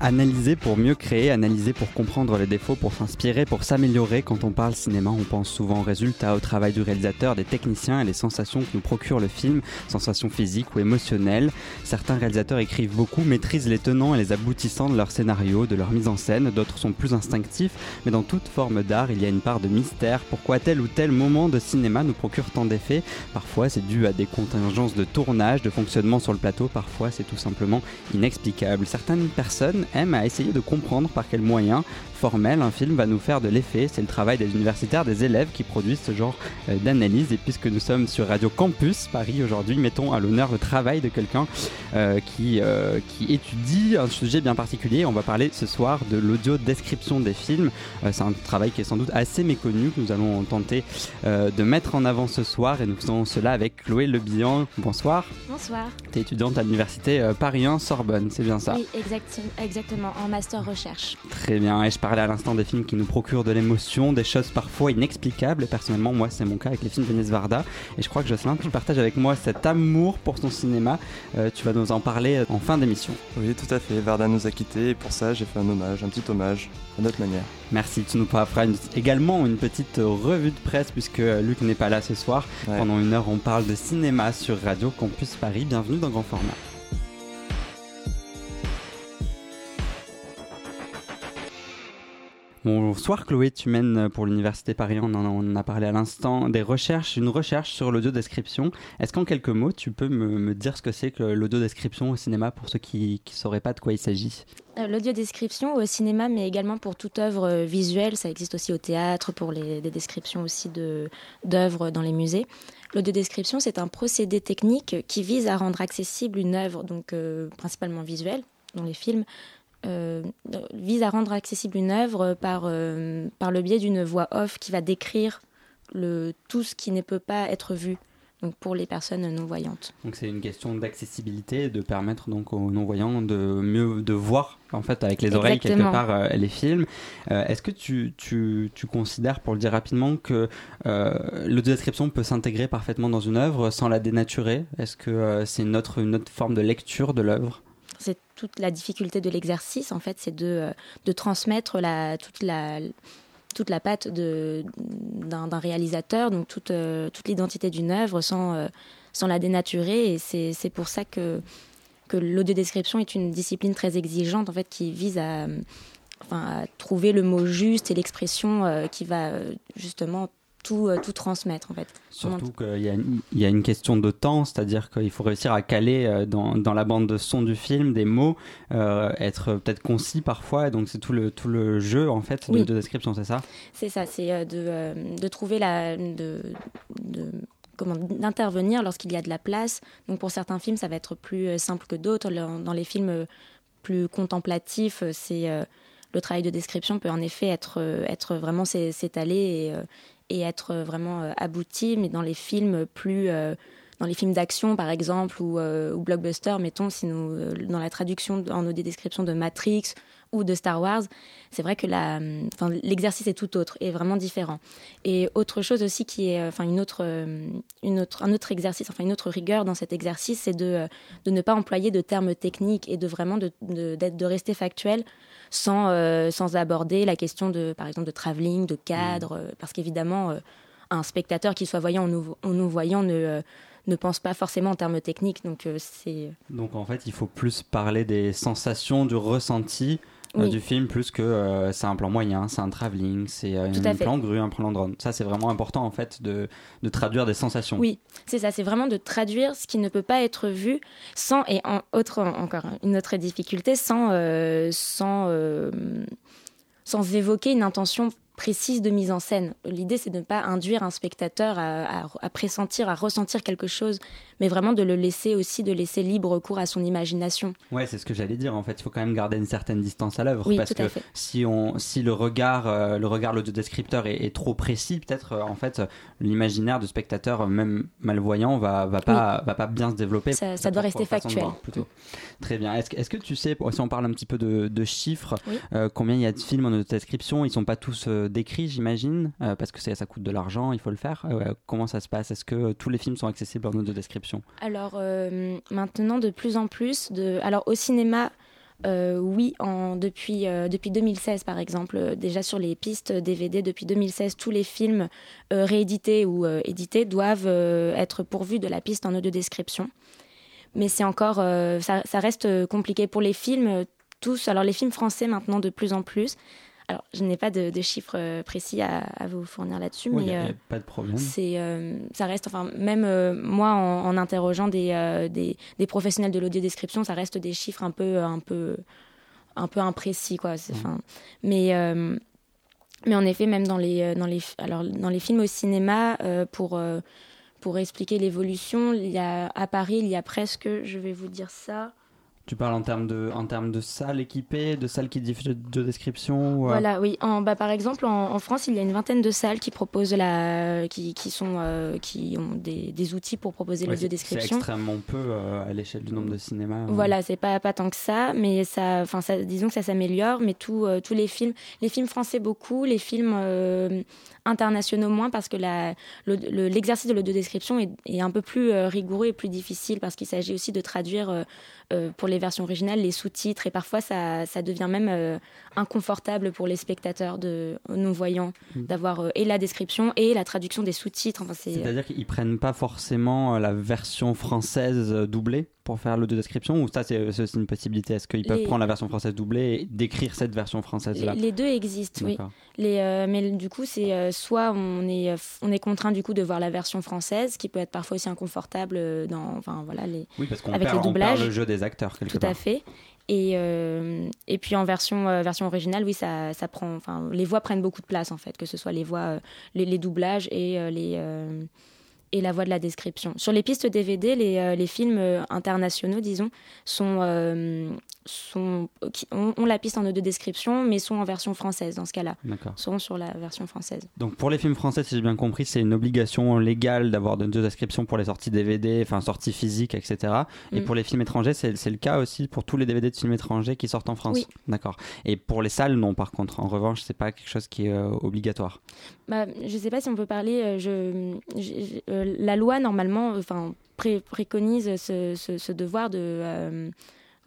Analyser pour mieux créer, analyser pour comprendre les défauts, pour s'inspirer, pour s'améliorer. Quand on parle cinéma, on pense souvent aux résultats, au travail du réalisateur, des techniciens et les sensations que nous procure le film, sensations physiques ou émotionnelles. Certains réalisateurs écrivent beaucoup, maîtrisent les tenants et les aboutissants de leur scénario, de leur mise en scène. D'autres sont plus instinctifs, mais dans toute forme d'art, il y a une part de mystère. Pourquoi tel ou tel moment de cinéma nous procure tant d'effets? Parfois, c'est dû à des contingences de tournage, de fonctionnement sur le plateau. Parfois, c'est tout simplement inexplicable. Certaines personnes aime à essayer de comprendre par quels moyens formel, un film va nous faire de l'effet. C'est le travail des universitaires, des élèves qui produisent ce genre euh, d'analyse. Et puisque nous sommes sur Radio Campus Paris aujourd'hui, mettons à l'honneur le travail de quelqu'un euh, qui, euh, qui étudie un sujet bien particulier. On va parler ce soir de l'audio description des films. c'est un travail qui est sans doute assez méconnu que nous allons tenter de mettre en avant ce soir. Et nous faisons cela avec Chloé Lebihan. Bonsoir. Bonsoir. Tu es étudiante à l'université Paris 1 Sorbonne, c'est bien ça? Oui, exactement, en master recherche. Très bien. Et je parlais à l'instant des films qui nous procurent de l'émotion, des choses parfois inexplicables. Personnellement, moi, c'est mon cas avec les films de Varda. Et je crois que Jocelyn, tu partages avec moi cet amour pour son cinéma. Euh, tu vas nous en parler en fin d'émission. Oui, tout à fait. Varda nous a quittés et pour ça, j'ai fait un hommage, un petit hommage, à notre manière. Merci. Tu nous feras également une petite revue de presse puisque Luc n'est pas là ce soir. Pendant une heure, on parle de cinéma sur Radio Campus Paris. Bienvenue dans Grand Format. Bonsoir Chloé, tu mènes pour l'Université Paris, on en, a parlé à l'instant, des recherches, une recherche sur l'audio-description. Est-ce qu'en quelques mots, tu peux me, dire ce que c'est que l'audio-description au cinéma pour ceux qui ne sauraient pas de quoi il s'agit? Euh, L'audio-description au cinéma, mais également pour toute œuvre euh, visuelle, ça existe aussi au théâtre, pour les, des descriptions aussi d'œuvres dans les musées. L'audio-description, c'est un procédé technique qui vise à rendre accessible une œuvre, donc euh, principalement visuelle, dans les films, euh, vise à rendre accessible une œuvre par, euh, par le biais d'une voix off qui va décrire le, tout ce qui ne peut pas être vu donc pour les personnes non-voyantes. Donc c'est une question d'accessibilité, de permettre donc aux non-voyants de mieux de voir en fait avec les oreilles quelque part euh, les films. Est-ce que tu, tu, tu, considères, pour le dire rapidement, que l'audio-description peut s'intégrer parfaitement dans une œuvre sans la dénaturer? Est-ce que c'est une autre, une autre forme de lecture de l'œuvre? C'est toute la difficulté de l'exercice, en fait, c'est de, euh, de transmettre la, toute la toute la patte d'un réalisateur, donc toute, euh, toute l'identité d'une œuvre sans, euh, sans la dénaturer. Et c'est pour ça que, que l'audiodescription est une discipline très exigeante, en fait, qui vise à, enfin, à trouver le mot juste et l'expression qui va justement tout, euh, tout transmettre en fait. Surtout qu'il y, a une, y a une question de temps, c'est-à-dire qu'il faut réussir à caler euh, dans, dans, la bande de son du film des mots, euh, être peut-être concis parfois, et donc c'est tout le, tout le jeu en fait de, description, c'est ça? C'est ça, c'est de, de, trouver la... De, de comment d'intervenir lorsqu'il y a de la place. Donc pour certains films, ça va être plus simple que d'autres. Dans les films plus contemplatifs, c'est le travail de description peut en effet être, être vraiment s'étaler et, être vraiment euh, abouti, mais dans les films plus euh, dans les films d'action par exemple ou, euh, ou blockbuster, mettons, si nous, dans la traduction en audio description de Matrix ou de Star Wars, c'est vrai que l'exercice est tout autre et vraiment différent. Et autre chose aussi qui est, enfin une autre, une autre, un autre exercice, enfin une autre rigueur dans cet exercice, c'est de, de ne pas employer de termes techniques et de vraiment de, de, de rester factuel sans, euh, sans aborder la question de, par exemple, de travelling, de cadre, mm. euh, parce qu'évidemment, euh, un spectateur qui soit voyant ou non-voyant ne ne pense pas forcément en termes techniques. Donc, c'est... donc en fait, il faut plus parler des sensations, du ressenti euh, du film plus que euh, c'est un plan moyen, c'est un travelling, c'est euh, un plan grue, un plan drone. Ça, c'est vraiment important en fait de, de traduire des sensations. Oui, c'est ça, c'est vraiment de traduire ce qui ne peut pas être vu sans, et en, autre, encore une autre difficulté, sans, sans, sans évoquer une intention précise de mise en scène. L'idée, c'est de ne pas induire un spectateur à, pressentir, à ressentir quelque chose, mais vraiment de le laisser aussi, de laisser libre cours à son imagination. Ouais, c'est ce que j'allais dire. En fait, il faut quand même garder une certaine distance à l'œuvre, parce que si on, si le regard, euh, le regard le descripteur est, est trop précis, peut-être euh, en fait l'imaginaire du spectateur, même malvoyant, va, va pas, va pas bien se développer. Ça, doit rester factuel. plutôt. Très bien. Est-ce est que tu sais, si on parle un petit peu de, chiffres, euh, combien il y a de films en description Ils sont pas tous décrit, j'imagine, euh, parce que ça coûte de l'argent, il faut le faire. Euh, comment ça se passe? Est-ce que euh, tous les films sont accessibles en audio Alors maintenant, de plus en plus, alors au cinéma, oui, en, depuis, depuis 2016 par exemple, déjà sur les pistes DVD, depuis 2016, tous les films réédités ou édités doivent être pourvus de la piste en audio description. Mais c'est encore, ça, ça, reste compliqué pour les films tous. Alors les films français maintenant de plus en plus, alors, je n'ai pas de, chiffres euh, précis à, vous fournir là-dessus, mais a, euh, pas de problème. C'est, euh, ça reste, enfin, même moi, en, interrogeant des, des, professionnels de l'audio-description, ça reste des chiffres un peu, un peu, un peu imprécis, quoi. Enfin, mais mais en effet, même dans les, dans les, alors, dans les films au cinéma, pour, pour expliquer l'évolution, y a, à Paris, il y a presque, je vais vous dire ça, tu parles en termes de, en termes de salles équipées, de salles qui diffusent de, description euh Voilà, oui. En, bah, par exemple, en, France, il y a une vingtaine de salles qui proposent la, qui, qui sont, euh, qui ont des, des, outils pour proposer ouais, l'audio-description. C'est extrêmement peu euh, à l'échelle du nombre de cinémas. Voilà, c'est pas, pas tant que ça, mais ça, enfin, ça, disons que ça s'améliore. Mais tous les films, les films français beaucoup, les films internationaux moins, parce que l'exercice de l'audio-description est, est, un peu plus rigoureux et plus difficile parce qu'il s'agit aussi de traduire euh, pour les versions originales les sous-titres et parfois ça, ça devient même euh, inconfortable pour les spectateurs de non-voyants mm. d'avoir euh, et la description et la traduction des sous-titres. Enfin, C'est-à-dire qu'ils prennent pas forcément la version française doublée? Pour faire l'audio-description ou ça c'est une possibilité? Est-ce qu'ils peuvent prendre la version française doublée et décrire cette version française-là? Les, deux existent, oui. Les, mais du coup, c'est soit on est, on est contraint du coup de voir la version française, qui peut être parfois aussi inconfortable dans, enfin voilà, les, oui, parce avec perd, le doublage. On perd le jeu des acteurs quelque Tout à fait. Et, euh, et puis en version, euh, version originale, oui, ça, ça prend. Enfin, les voix prennent beaucoup de place en fait, que ce soit les voix, euh, les, doublages et les et la voix de la description. Sur les pistes DVD, les, les films internationaux, disons, sont sont, ont, la piste en audio description, mais sont en version française dans ce cas-là. Seront sur la version française. Donc pour les films français, si j'ai bien compris, c'est une obligation légale d'avoir de audio description pour les sorties DVD, enfin sorties physiques, etc. Et mm. pour les films étrangers, c'est le cas aussi pour tous les DVD de films étrangers qui sortent en France. Oui. D'accord. Et pour les salles, non. Par contre, en revanche, c'est pas quelque chose qui est euh, obligatoire. Bah, je sais pas si on peut parler. Euh, je, euh, la loi normalement, enfin préconise ce, ce, devoir de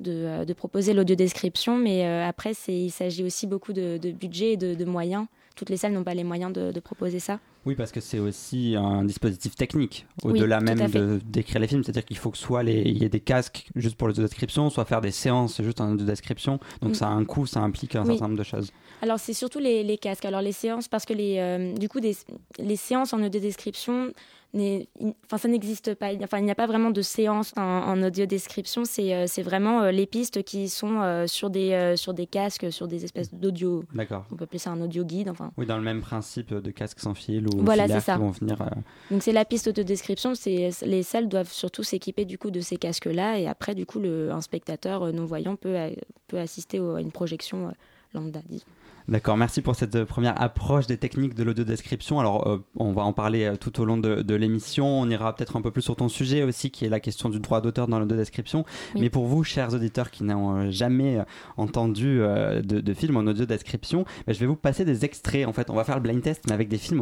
euh, de, proposer l'audio-description, mais euh, après, il s'agit aussi beaucoup de, budget et de, moyens. Toutes les salles n'ont pas les moyens de, proposer ça. Oui, parce que c'est aussi un dispositif technique, au-delà même de d'écrire les films. C'est-à-dire qu'il faut que soit il y ait des casques juste pour l'audio-description, soit faire des séances, juste un audio-description. Donc mm. ça a un coût, ça implique un certain nombre de choses. Alors c'est surtout les, casques. Alors les séances, parce que les, euh, du coup, les séances en audio-description, enfin, ça n'existe pas. Enfin, il n'y a pas vraiment de séance en, audio description. C'est, euh, c'est vraiment euh, les pistes qui sont euh, sur des sur des casques, sur des espèces d'audio. D'accord. On peut appeler ça un audio guide. Enfin. Oui, dans le même principe de casque sans fil ou voilà, c'est ça. vont venir. Donc c'est la piste audio description. C'est les salles doivent surtout s'équiper du coup de ces casques-là et après du coup le un spectateur non voyant peut peut assister à une projection lambda, disons. D'accord, merci pour cette euh, première approche des techniques de l'audio-description. Alors, euh, on va en parler euh, tout au long de, l'émission. On ira peut-être un peu plus sur ton sujet aussi, qui est la question du droit d'auteur dans l'audio-description. Mais pour vous, chers auditeurs qui n'ont jamais entendu de, de, film en audio-description, ben, je vais vous passer des extraits. En fait, on va faire le blind test, mais avec des films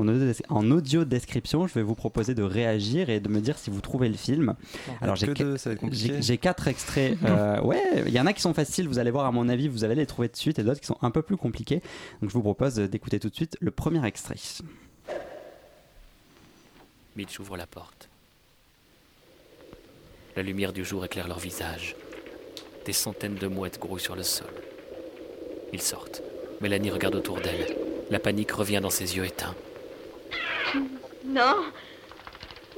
en audio-description. Je vais vous proposer de réagir et de me dire si vous trouvez le film. Alors, j'ai quatre extraits. ouais, il y en a qui sont faciles, vous allez voir, à mon avis, vous allez les trouver de suite, et d'autres qui sont un peu plus compliqués. Donc je vous propose d'écouter tout de suite le premier extrait. Mitch ouvre la porte. La lumière du jour éclaire leur visage. Des centaines de mouettes grouillent sur le sol. Ils sortent. Mélanie regarde autour d'elle. La panique revient dans ses yeux éteints. Non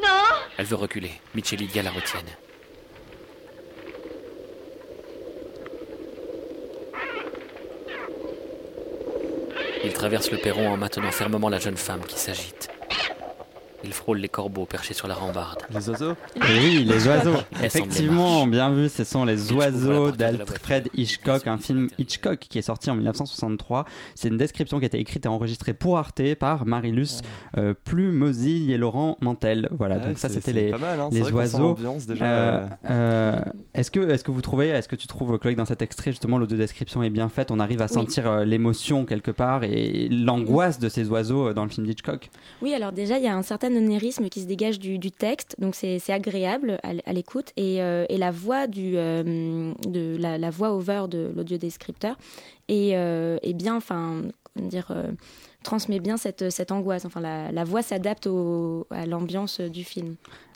Non Elle veut reculer. Mitch et Lydia la retiennent. Il traverse le perron en maintenant fermement la jeune femme qui s'agite. Il frôle les corbeaux perchés sur la rambarde. Les oiseaux Oui, les oiseaux. Effectivement, bien vu, ce sont les oiseaux d'Alfred Hitchcock, un film Hitchcock qui est sorti en 1963. C'est une description qui a été écrite et enregistrée pour Arte par Marilus euh, et Laurent Mantel. Voilà, donc ça c'était les, hein. les oiseaux. Euh, euh, est-ce que, est que vous trouvez, est-ce que tu trouves, Chloé, dans cet extrait justement l'audio-description est bien faite? On arrive à sentir euh, l'émotion quelque part et l'angoisse de ces oiseaux dans le film d'Hitchcock Oui, alors déjà il y a un certain onérisme qui se dégage du, texte, donc c'est agréable à, l'écoute. Et, et, la voix du, de la, la, voix over de l'audiodescripteur est, est bien, enfin, dire transmet bien cette, cette angoisse. Enfin, la, la voix s'adapte à l'ambiance du film,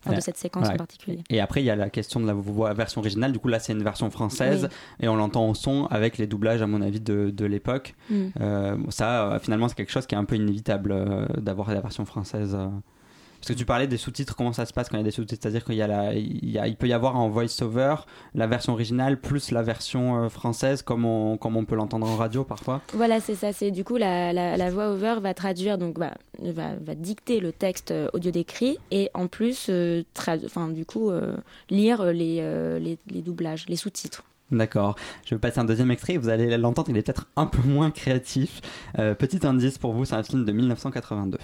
de cette séquence en particulier. Et après, il y a la question de la voix version originale. Du coup, là, c'est une version française et on l'entend au son avec les doublages, à mon avis, de, de l'époque. Mm. Euh, ça, euh, finalement, c'est quelque chose qui est un peu inévitable euh, d'avoir la version française. Parce que tu parlais des sous-titres, comment ça se passe quand il y a des sous-titres? C'est-à-dire qu'il y a la, il, peut y avoir en voice-over la version originale plus la version euh, française, comme on, comme on peut l'entendre en radio parfois Voilà, c'est ça. C'est du coup la, la, voix-over va traduire, donc va, va, dicter le texte euh, audio décrit et en plus, euh, enfin, du coup, lire les, les, les doublages, les sous-titres. D'accord. Je vais passer un deuxième extrait. Vous allez l'entendre, il est peut-être un peu moins créatif. petit indice pour vous, c'est un film de 1982.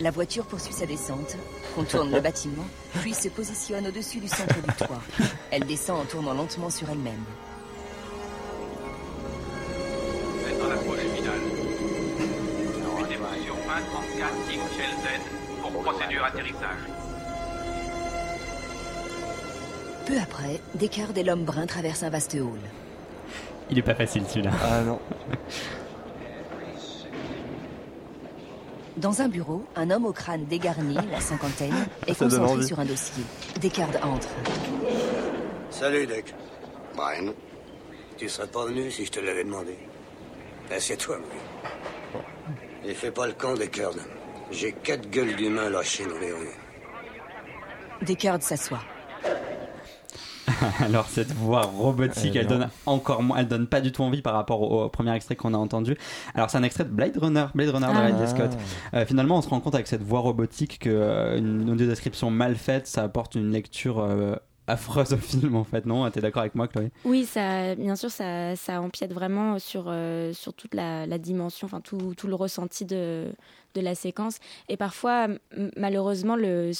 La voiture poursuit sa descente, contourne le bâtiment, puis se positionne au-dessus du centre du toit. Elle descend en tournant lentement sur elle-même. C'est dans l'approche finale. Rendez-vous sur 2034 King Shell Z pour procédure atterrissage. Peu après, Descartes et l'homme brun traversent un vaste hall. Il est pas facile celui-là. Ah non. Dans un bureau, un homme au crâne dégarni, la cinquantaine, est concentré sur un dossier. Descartes entre. Salut, Dick. Brian, tu serais pas venu si je te l'avais demandé. Assieds-toi, oui. Et fais pas le camp, Descartes. J'ai quatre gueules d'humains lâchées dans les rues. Descartes s'assoit. Alors cette voix robotique, elle, donne encore moins, elle donne pas du tout envie par rapport au, premier extrait qu'on a entendu. Alors c'est un extrait de Blade Runner, Blade Runner de ah. Ridley Scott. Euh, finalement, on se rend compte avec cette voix robotique que euh, une description mal faite, ça apporte une lecture euh, affreuse au film en fait, non? T'es d'accord avec moi Chloé? Oui, ça, bien sûr, ça, ça empiète vraiment sur, sur toute la, dimension, enfin tout, tout, le ressenti de, de la séquence. Et parfois, malheureusement, le,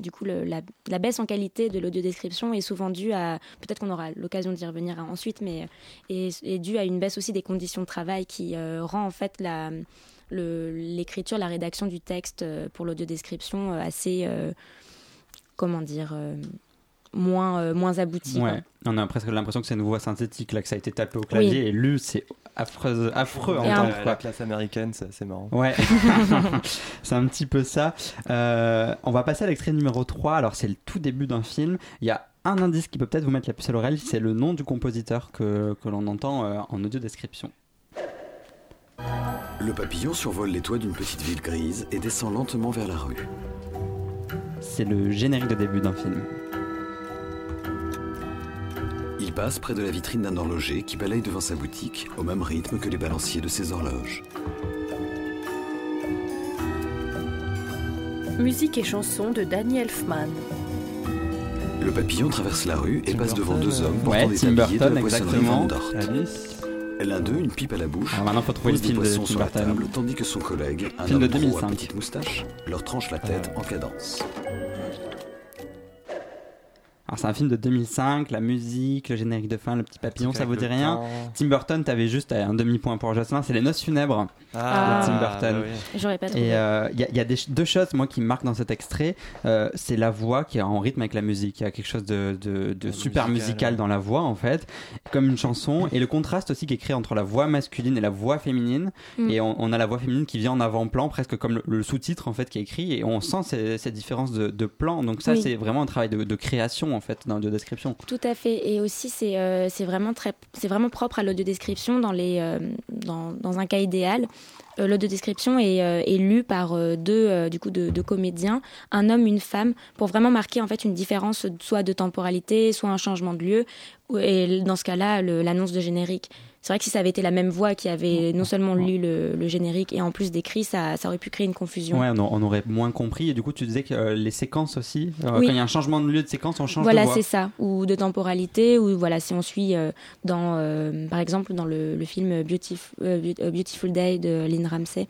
du coup, la, la, baisse en qualité de l'audio-description est souvent due à, peut-être qu'on aura l'occasion d'y revenir ensuite, mais est, due à une baisse aussi des conditions de travail qui euh, rend en fait la l'écriture, la rédaction du texte euh, pour l'audio-description euh, assez, comment dire, moins, euh, moins abouti. Ouais. On a presque l'impression que c'est une voix synthétique, là, que ça a été tapé au clavier et lu, c'est affreux, affreux en tant que La classe américaine, c'est marrant. Ouais, c'est un petit peu ça. Euh, on va passer à l'extrait numéro 3. Alors, c'est le tout début d'un film. Il y a un indice qui peut peut-être vous mettre la puce à l'oreille, c'est le nom du compositeur que, que l'on entend euh, en audio description. Le papillon survole les toits d'une petite ville grise et descend lentement vers la rue. C'est le générique de début d'un film. Il passe près de la vitrine d'un horloger qui balaye devant sa boutique au même rythme que les balanciers de ses horloges. Musique et chansons de Danny Elfman. Le papillon traverse la rue et passe devant deux hommes portant des tabliers de la L'un d'eux, une pipe à la bouche, Alors maintenant, faut trouver le film de sur la table, tandis que son collègue, un film homme de 2005. à petite moustache, leur tranche la tête en cadence. Alors c'est un film de 2005, la musique, le générique de fin, le petit papillon, ça vous dit rien Tim Burton, t'avais juste un demi-point pour Jocelyn, c'est les noces funèbres ah, de Tim Burton. Bah J'aurais pas trouvé. Et il euh, y, a, deux choses, moi, qui me marquent dans cet extrait. Euh, c'est la voix qui est en rythme avec la musique. Il y a quelque chose de, super musical, dans la voix, en fait, comme une chanson. et le contraste aussi qui est créé entre la voix masculine et la voix féminine. Mm. Et on, a la voix féminine qui vient en avant-plan, presque comme le, sous-titre, en fait, qui est écrit. Et on sent cette différence de, plan. Donc ça, c'est vraiment un travail de, création, dans l'audio-description. Tout à fait. Et aussi, c'est euh, vraiment, très, vraiment propre à l'audio-description dans, les, dans, dans un cas idéal. Euh, L'audio-description est, euh, est lue par euh, deux, du coup, de, de, comédiens, un homme, une femme, pour vraiment marquer en fait une différence soit de temporalité, soit un changement de lieu, et dans ce cas-là, l'annonce de générique. C'est vrai que si ça avait été la même voix qui avait non seulement lu le, générique et en plus décrit, ça, ça, aurait pu créer une confusion. Ouais, on, aurait moins compris. Et du coup, tu disais que les séquences aussi, quand il y a un changement de lieu de séquence, on change voilà, de voix. Voilà, c'est ça. Ou de temporalité, ou voilà, si on suit dans, par exemple, dans le, le film Beautiful Day de Lynn Ramsey,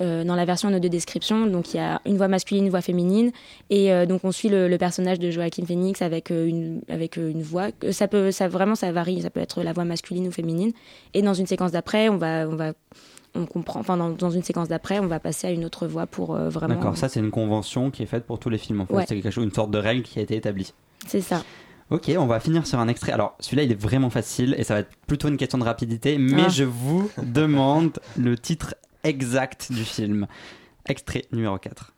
euh, dans la version de description. Donc il y a une voix masculine, une voix féminine, et euh, donc on suit le, personnage de Joaquin Phoenix avec euh, une avec une voix. Ça peut, ça vraiment, ça varie. Ça peut être la voix masculine ou féminine. Et dans une séquence d'après, on va on va on comprend. Enfin, dans, dans une séquence d'après, on va passer à une autre voix pour vraiment. D'accord, ça c'est une convention qui est faite pour tous les films en fait. Ouais. C'est quelque chose, une sorte de règle qui a été établie. C'est ça. Ok, on va finir sur un extrait. Alors, celui-là, il est vraiment facile et ça va être plutôt une question de rapidité, mais Ah. je vous demande le titre exact du film. Extrait numéro 4.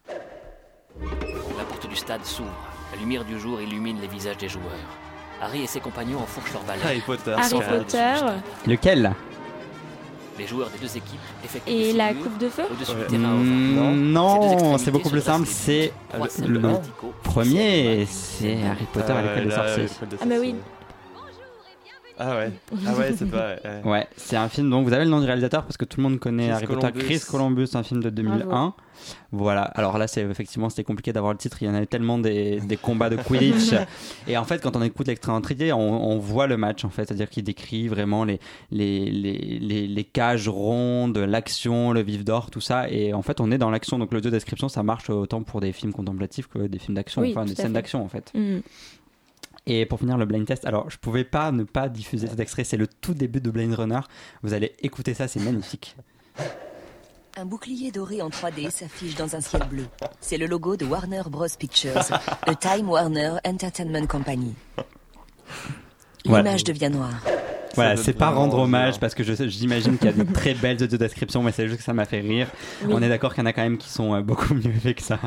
La porte du stade s'ouvre. La lumière du jour illumine les visages des joueurs. Harry et ses compagnons enfourchent leur balai. Harry Potter. Harry Potter Lequel? Les joueurs des deux équipes effectuent et la coupe de feu? Non. Non, c'est beaucoup plus le simple. C'est le- le premier, c'est Harry Potter Ah et l'école des sorciers. Ah, mais oui. Ah ouais. Ah ouais, c'est pas. ouais. Ouais, c'est un film donc vous avez le nom du réalisateur parce que tout le monde connaît Chris Harry Potter. Columbus. Chris Columbus, un film de 2001. Bravo. Voilà. Alors là, c'est effectivement c'était compliqué d'avoir le titre. Il y en avait tellement des, des combats de Quidditch. et en fait, quand on écoute l'extrait entier, on, on voit le match en fait, c'est-à-dire qu'il décrit vraiment les les, les les les cages rondes, l'action, le vif d'or, tout ça. Et en fait, on est dans l'action. Donc l'audio description, ça marche autant pour des films contemplatifs que des films d'action, Oui, enfin des scènes d'action en fait. Mhm. Et pour finir le blind test, alors je pouvais pas ne pas diffuser cet extrait, c'est le tout début de Blade Runner. Vous allez écouter ça, c'est magnifique. Un bouclier doré en 3D s'affiche dans un ciel bleu. C'est le logo de Warner Bros. Pictures, le Time Warner Entertainment Company. Voilà. L'image devient noire. Voilà, c'est pas rendre hommage bien. parce que je- j'imagine qu'il y a de très belles audio descriptions, mais c'est juste que ça m'a fait rire. Oui. On est d'accord qu'il y en a quand même qui sont euh, beaucoup mieux faits que ça.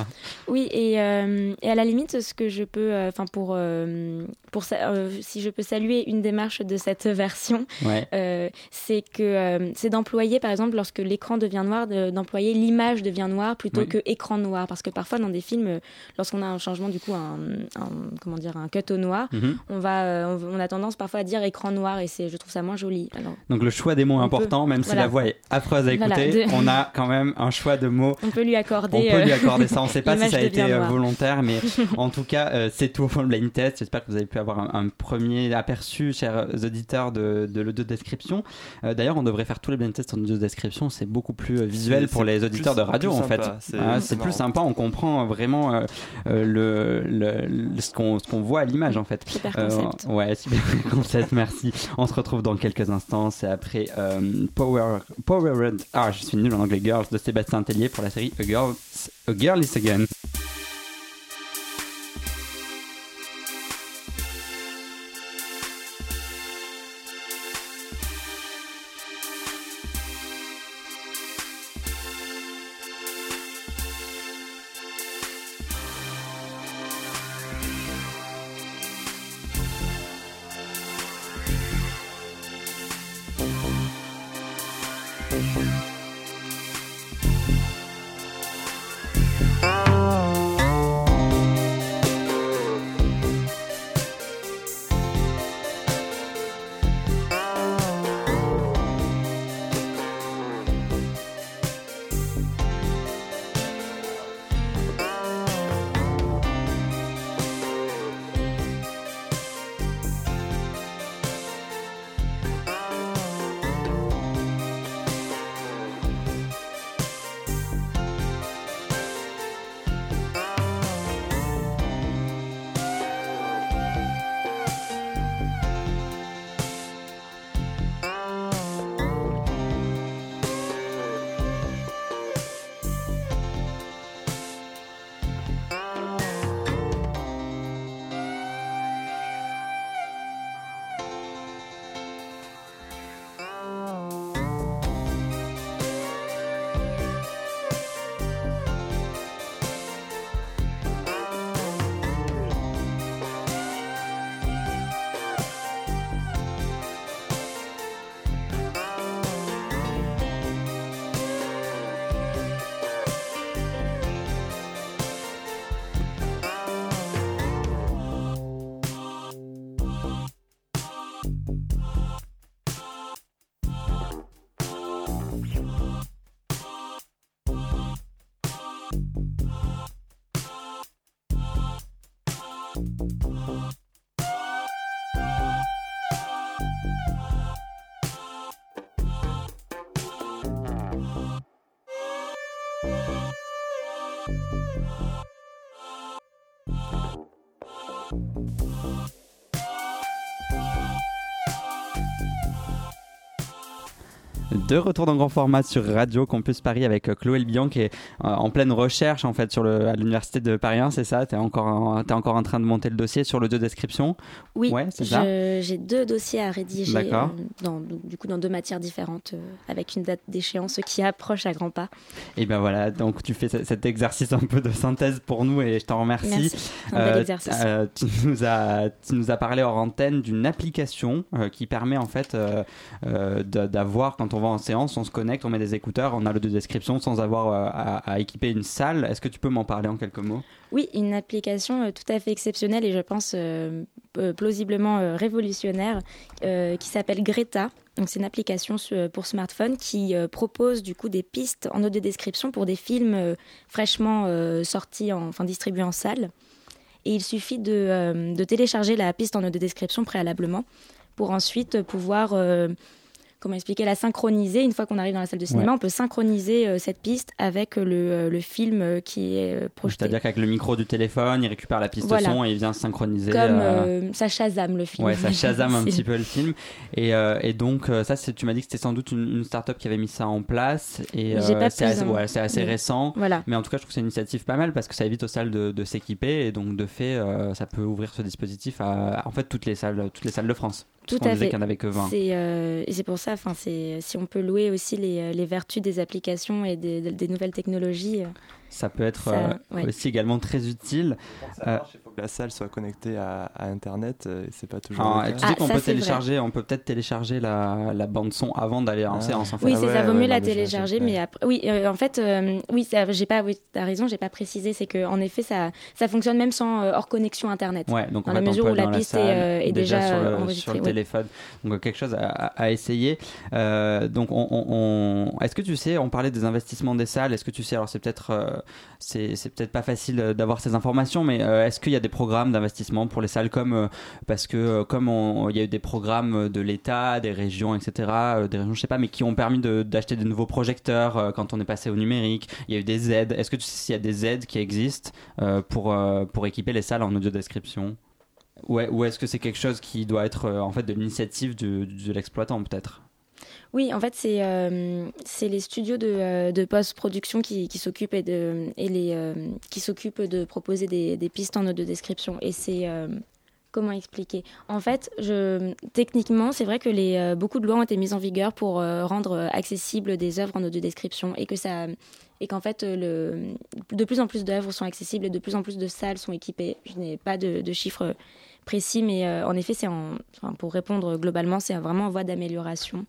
Oui, et, euh, et à la limite, ce que je peux, euh, enfin pour, euh, pour euh, si je peux saluer une démarche de cette version, Ouais. euh, c'est que euh, c'est d'employer, par exemple, lorsque l'écran devient noir, de- d'employer l'image devient noire plutôt Oui. que écran noir, parce que parfois dans des films, lorsqu'on a un changement, du coup, un, un- comment dire, un cut au noir, Mhm. on va, euh, on, on a tendance parfois à dire écran noir, et c'est, je trouve ça moins joli. Alors, Donc le choix des mots est important, même si la voix est affreuse à Voilà, écouter, de- on a quand même un choix de mots. on peut lui accorder. On peut lui euh, accorder ça. On sait pas si ça a été euh, volontaire, mais en tout cas, euh, c'est tout pour le blind test. J'espère que vous avez pu avoir un, un premier aperçu, chers auditeurs, de, de l'audio description. Euh, D'ailleurs, on devrait faire tous les blind tests en audio description. C'est beaucoup plus visuel pour les auditeurs plus- de radio, en fait. C'est- Ah, c'est plus marrant. sympa. On comprend vraiment euh, euh, le, le- le- ce qu'on voit à l'image, en fait. Super Euh, concept. ouais, super concept, merci. On se retrouve dans quelques instants. C'est après euh, Power, Power. Ah, je suis nul en anglais, Girls de Sébastien Tellier pour la série A Girl, A Girl is Again. Thank you. De retour dans grand format sur Radio Campus Paris avec euh, Chloé Bian qui est euh, en pleine recherche en fait sur le, à l'université de Paris 1, c'est ça? Tu es encore, en, es encore en train de monter le dossier sur le deux description Oui, ouais, j'ai deux dossiers à rédiger euh, dans, du coup, dans deux matières différentes euh, avec une date d'échéance qui approche à grands pas. Et ben voilà, donc tu fais ce- cet exercice un peu de synthèse pour nous et je t'en remercie. Merci. Un bel exercice. tu, nous as, tu nous as parlé hors antenne d'une application qui permet en fait d'avoir, quand on en séance, on se connecte, on met des écouteurs, on a le de description sans avoir euh, à, équiper une salle. Est-ce que tu peux m'en parler en quelques mots? Oui, une application euh, tout à fait exceptionnelle et je pense euh, plausiblement révolutionnaire qui s'appelle Greta. Donc c'est une application pour smartphone qui propose du coup des pistes en audio description pour des films fraîchement sortis, en, enfin distribués en salle. Et il suffit de, de télécharger la piste en audio description préalablement pour ensuite pouvoir comment expliquer la synchroniser une fois qu'on arrive dans la salle de cinéma Ouais. on peut synchroniser euh, cette piste avec le, euh, le film euh, qui est euh, projeté C'est-à-dire qu'avec le micro du téléphone, il récupère la piste Voilà. son et il vient synchroniser. comme euh, euh, ça Shazam le film Ouais, ça Shazam un petit peu le film. Et, euh, et donc, euh, ça, tu m'as dit que c'était sans doute une, une start-up qui avait mis ça en place. Et euh, c'est assez, ouais, assez Oui. récent. Voilà. Mais en tout cas, je trouve que c'est une initiative pas mal parce que ça évite aux salles de, de s'équiper. Et donc, de fait, euh, ça peut ouvrir ce dispositif à, en fait, toutes les salles, toutes les salles de France. Tout à fait. avait que 20. C'est euh, c'est pour ça, enfin, c'est si on peut louer aussi les, euh, les vertus des applications et des, des nouvelles technologies. Ça peut être Ça, euh, ouais. aussi également très utile. Euh, Il faut que la salle soit connectée à, à Internet euh, c'est pas toujours alors, le tu Ah, qu'on ça, peut vrai. télécharger, on peut peut-être télécharger la, la bande son avant d'aller en Ah. séance. En fait. Oui, Ah c'est ouais, ça vaut mieux la télécharger, mais après, oui, euh, en fait, euh, oui, j'ai pas, oui, t'as raison, j'ai pas précisé, c'est que en effet, ça, ça fonctionne même sans euh, hors connexion internet. Ouais, donc Dans en la mesure où la piste est, salle, euh, est déjà, sur le, téléphone. Donc quelque chose à, à- à essayer. Euh, donc, on, on- on- est-ce que tu sais, on parlait des investissements des salles. Est-ce que tu sais, alors c'est peut-être, euh, c'est, peut-être pas facile euh, d'avoir ces informations, mais euh, est-ce qu'il y a des programmes d'investissement pour les salles comme euh, parce que comme on- il y a eu des programmes de l'État, des régions, etc. des régions, je sais pas, mais qui ont permis de- d'acheter des nouveaux projecteurs quand on est passé au numérique. Il y a eu des aides. Est-ce que tu sais s'il y a des aides qui existent pour pour équiper les salles en audio description? Ou est- ou est-ce que c'est quelque chose qui doit être en fait de l'initiative de, de l'exploitant peut-être? Oui, en fait, c'est euh, les studios de, euh, de post-production qui, qui s'occupent et de et euh, de proposer des, des pistes en audio description. Et c'est comment expliquer? En fait, je techniquement, c'est vrai que les beaucoup de lois ont été mises en vigueur pour rendre accessibles des œuvres en audio description et qu'en fait le de plus en plus d'œuvres sont accessibles et de plus en plus de salles sont équipées. Je n'ai pas de, de chiffres précis, mais en effet, c'est en enfin, pour répondre globalement, c'est vraiment en voie d'amélioration.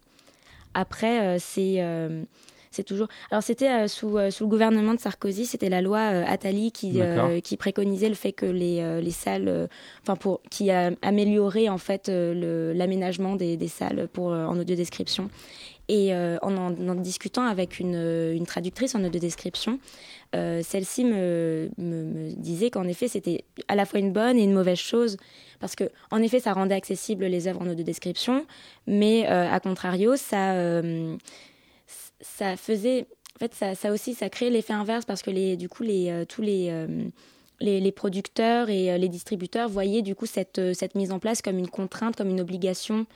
Après, euh, c'est euh, c'est toujours. Alors, c'était euh, sous, euh, sous le gouvernement de Sarkozy, c'était la loi euh, Attali qui, qui préconisait le fait que les, les salles, enfin pour qui a amélioré en fait l'aménagement des, des salles pour en audio description. Et en, en, en discutant avec une, une traductrice en audio description, celle-ci me, me, me disait qu'en effet c'était à la fois une bonne et une mauvaise chose parce que en effet ça rendait accessible les œuvres en audio description, mais euh, à contrario ça euh, faisait en ça, aussi ça créait l'effet inverse parce que du coup euh, tous les producteurs et les distributeurs voyaient du coup cette mise en place comme une contrainte, comme une obligation.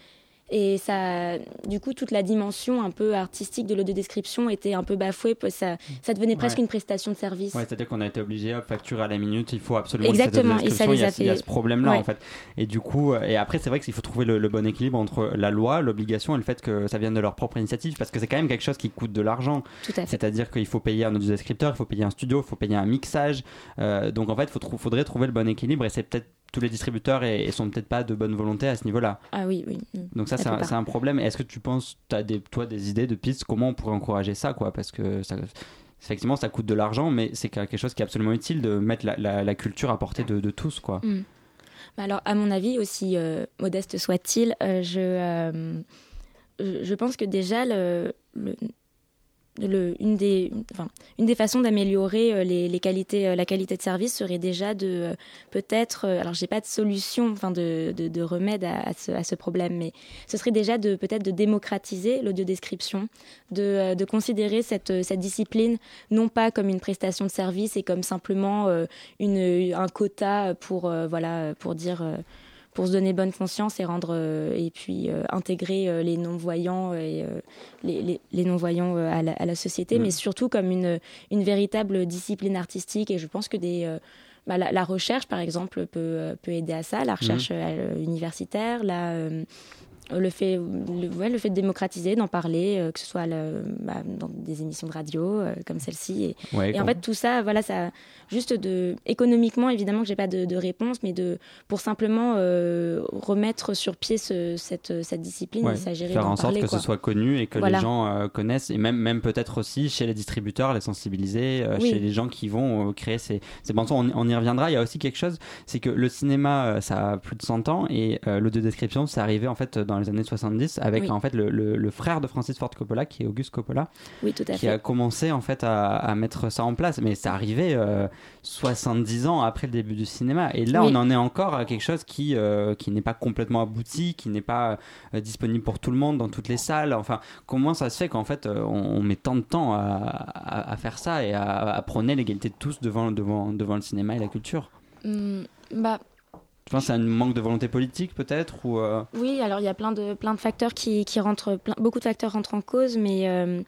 Et ça, du coup, toute la dimension un peu artistique de l'audio-description était un peu bafouée. Ça, ça devenait presque Ouais. une prestation de service. Ouais, c'est-à-dire qu'on a été obligé à facturer à la minute, il faut absolument Exactement, et ça les il y a, a il y a fait- ce problème-là Ouais. en fait. Et du coup, euh, et après c'est vrai qu'il faut trouver le, le bon équilibre entre la loi, l'obligation et le fait que ça vienne de leur propre initiative, parce que c'est quand même quelque chose qui coûte de l'argent. Tout à fait. C'est-à-dire qu'il faut payer un audio-descripteur, il faut payer un studio, il faut payer un mixage. Euh, donc en fait, il faudrait trouver le bon équilibre et c'est peut-être tous les distributeurs et, et sont peut-être pas de bonne volonté à ce niveau-là. Ah oui, oui. Donc ça, c'est un, problème. Est-ce que tu penses, tu as des, toi des idées de pistes, comment on pourrait encourager ça quoi? Parce que ça, effectivement, ça coûte de l'argent, mais c'est quelque chose qui est absolument utile de mettre la, la- la culture à portée de, de tous. quoi. Mm. Bah Alors, à mon avis, aussi euh, modeste soit-il, euh, je, euh, je je pense que déjà, le, le- une, des, une des façons d'améliorer euh, les, les qualités, euh, la qualité de service serait déjà de euh, peut-être, alors j'ai pas de solution, enfin de, de, de remède à, ce, à ce problème, mais ce serait déjà de peut-être de démocratiser l'audiodescription, de, de considérer cette, cette discipline non pas comme une prestation de service et comme simplement une, un quota pour, voilà, pour dire. Euh, pour se donner bonne conscience et rendre et puis intégrer les non voyants et les, les, non voyants à la, à, la, société, mm. mais surtout comme une une véritable discipline artistique. Et je pense que des bah, la, recherche, par exemple, peut, peut aider à ça, la recherche mmh. universitaire, la, euh, le fait, le, ouais, le fait de démocratiser, d'en parler, euh, que ce soit bah, dans des émissions de radio euh, comme celle-ci. Et, et en fait, tout ça, voilà, ça, juste de, économiquement, évidemment que j'ai pas de, de, réponse, mais de, pour simplement remettre sur pied ce, cette, cette discipline et s'agirait Faire en sorte que ce soit connu et que les gens connaissent, et même, même peut-être aussi chez les distributeurs, les sensibiliser, chez les gens qui vont créer ces, ces bandes on, on, y reviendra. Il y a aussi quelque chose, c'est que le cinéma, ça a plus de 100 ans, et l'audio description, c'est arrivé en fait dans dans les années 70 avec en fait le, le, frère de Francis Ford Coppola qui est Auguste Coppola oui, tout à qui a commencé en fait à, à, mettre ça en place. Mais c'est arrivé 70 euh, ans après le début du cinéma. Et là on en est encore à quelque chose qui euh, qui n'est pas complètement abouti qui n'est pas euh, disponible pour tout le monde dans toutes les salles. Enfin comment ça se fait qu'en fait on, met tant de temps à, à, faire ça et à, prôner l'égalité de tous devant devant devant le cinéma et la culture? Mmh, bah tu penses c'est un manque de volonté politique peut-être ou euh Oui, alors il y a plein de, plein de facteurs qui, qui rentrent, beaucoup de facteurs rentrent en cause, mais euh,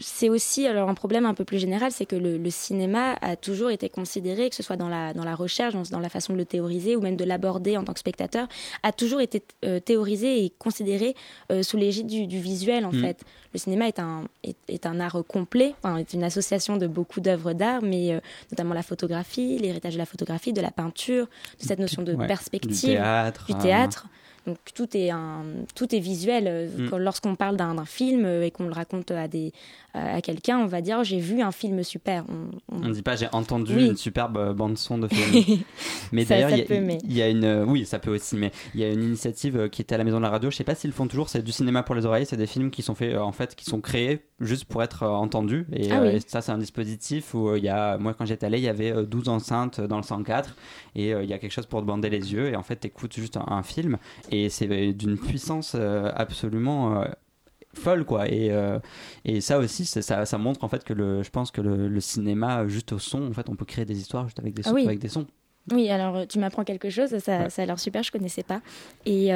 c'est aussi alors un problème un peu plus général, c'est que le, cinéma a toujours été considéré, que ce soit dans la, dans la recherche, dans, la façon de le théoriser ou même de l'aborder en tant que spectateur, a toujours été euh, théorisé et considéré sous l'égide du, du, visuel en mm. fait. Le cinéma est un, est, un art complet, enfin, est une association de beaucoup d'œuvres d'art, mais notamment la photographie, l'héritage de la photographie, de la peinture, de cette notion de perspective, du théâtre. Du théâtre. Donc tout est, un, tout est visuel. Mm. Lorsqu'on parle d'un film et qu'on le raconte à, des, à quelqu'un, on va dire j'ai vu un film super. On ne dit pas j'ai entendu une superbe bande son de film. mais d'ailleurs, il y, a une, oui, ça peut aussi, mais il y a une initiative qui était à la Maison de la Radio. Je sais pas s'ils le font toujours. C'est du cinéma pour les oreilles. C'est des films qui sont faits en fait, qui sont créés juste pour être entendus. Et, ah et ça, c'est un dispositif où il y a, moi quand j'étais allé, il y avait 12 enceintes dans le 104 et il y a quelque chose pour te bander les yeux et en fait, tu écoutes juste un, un film et c'est d'une puissance euh, absolument euh, folle quoi et, euh, et ça aussi ça, ça, montre en fait que le, je pense que le, cinéma juste au son en fait on peut créer des histoires juste avec des, ah sons, avec des sons oui, alors tu m'apprends quelque chose, ça, ça a l'air super, je connaissais pas. Et,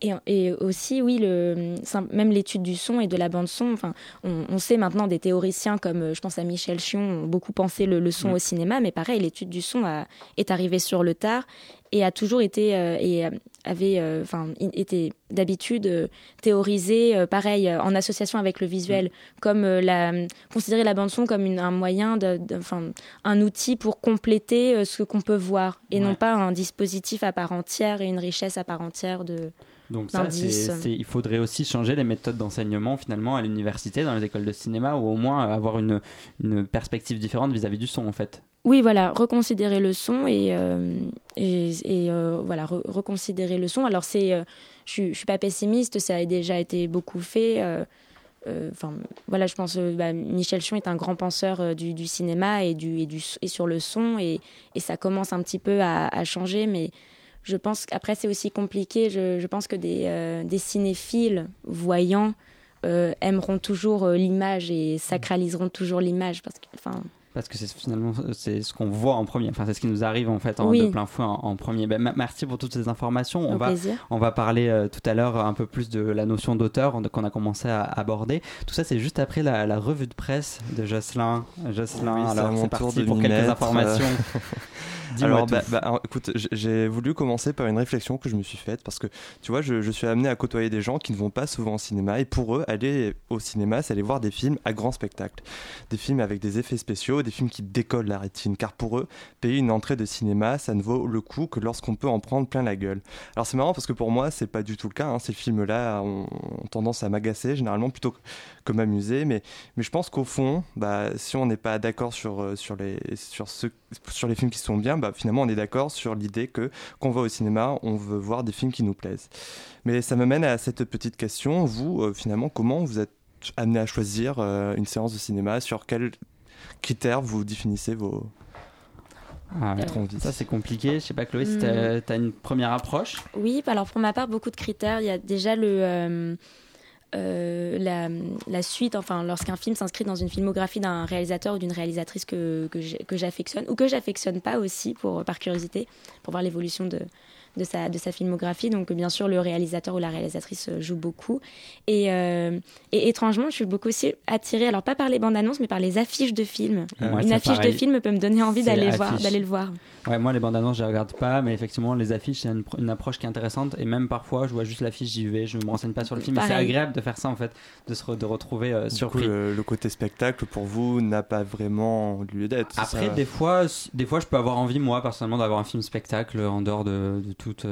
et, et, aussi, oui, le, même l'étude du son et de la bande son. Enfin, on, sait maintenant des théoriciens comme, je pense à Michel Chion, ont beaucoup pensé le, son mm. au cinéma, mais pareil, l'étude du son a, est arrivée sur le tard et a toujours été et avait euh, enfin été d'habitude euh, théorisé euh, pareil en association avec le visuel. Comme la considérer la bande son comme une, un moyen de, enfin un outil pour compléter ce qu'on peut voir et non pas un dispositif à part entière et une richesse à part entière de donc ça, il faudrait aussi changer les méthodes d'enseignement finalement à l'université, dans les écoles de cinéma, ou au moins avoir une, une perspective différente vis-à-vis du son en fait. Oui, voilà, reconsidérer le son et, euh, et, euh, voilà, reconsidérer le son. Alors c'est, euh, je, je suis pas pessimiste, ça a déjà été beaucoup fait. Enfin, voilà, je pense bah, Michel Chion est un grand penseur du, du, cinéma et du, et du et sur le son et, et ça commence un petit peu à, à changer, mais je pense qu'après c'est aussi compliqué. Je, je, pense que des, des cinéphiles voyants aimeront toujours l'image et sacraliseront toujours l'image parce que, enfin parce que c'est finalement c'est ce qu'on voit en premier. Enfin c'est ce qui nous arrive en fait en, de plein fouet en, premier. Ben, merci pour toutes ces informations. On va on va parler euh, tout à l'heure un peu plus de la notion d'auteur qu'on a commencé à aborder. Tout ça c'est juste après la, revue de presse de Jocelyn. Jocelyn alors c'est parti pour quelques informations. Alors, bah, bah écoute, j'ai voulu commencer par une réflexion que je me suis faite parce que, tu vois, je, suis amené à côtoyer des gens qui ne vont pas souvent au cinéma et pour eux, aller au cinéma, c'est aller voir des films à grand spectacle. Des films avec des effets spéciaux, des films qui décollent la rétine. Car pour eux, payer une entrée de cinéma, ça ne vaut le coup que lorsqu'on peut en prendre plein la gueule. Alors, c'est marrant parce que pour moi, c'est pas du tout le cas. Hein. Ces films-là ont, tendance à m'agacer généralement plutôt que m'amuser. Mais, mais je pense qu'au fond, bah, si on n'est pas d'accord sur, euh, sur, les, sur, sur les films qui sont bien, bah, finalement on est d'accord sur l'idée que quand on va au cinéma, on veut voir des films qui nous plaisent. Mais ça me mène à cette petite question. Vous, euh, finalement, comment vous êtes amené à choisir euh, une séance de cinéma? Sur quels critères vous définissez vos, ah, ça c'est compliqué. Je sais pas, Chloé, si tu as, hmm. une première approche. Oui, alors pour ma part, beaucoup de critères. Il y a déjà le, euh, la, suite, enfin, lorsqu'un film s'inscrit dans une filmographie d'un réalisateur ou d'une réalisatrice que, que j'affectionne, ou que j'affectionne pas aussi, pour, par curiosité, pour voir l'évolution de, de sa, de sa filmographie. Donc, bien sûr, le réalisateur ou la réalisatrice joue beaucoup. Et, et étrangement, je suis beaucoup aussi attirée, alors pas par les bandes annonces, mais par les affiches de films. Une affiche de film peut me donner envie d'aller voir, d'aller le voir. Ouais, moi, les bandes annonces, je les regarde pas, mais effectivement, les affiches, c'est une, approche qui est intéressante. Et même parfois, je vois juste l'affiche, j'y vais, je me renseigne pas sur le film. Mais c'est agréable de faire ça, en fait, de se de retrouver euh, surpris. le, côté spectacle, pour vous, n'a pas vraiment lieu d'être. Après, des fois, des fois, je peux avoir envie, moi, personnellement, d'avoir un film spectacle en dehors de, de toute.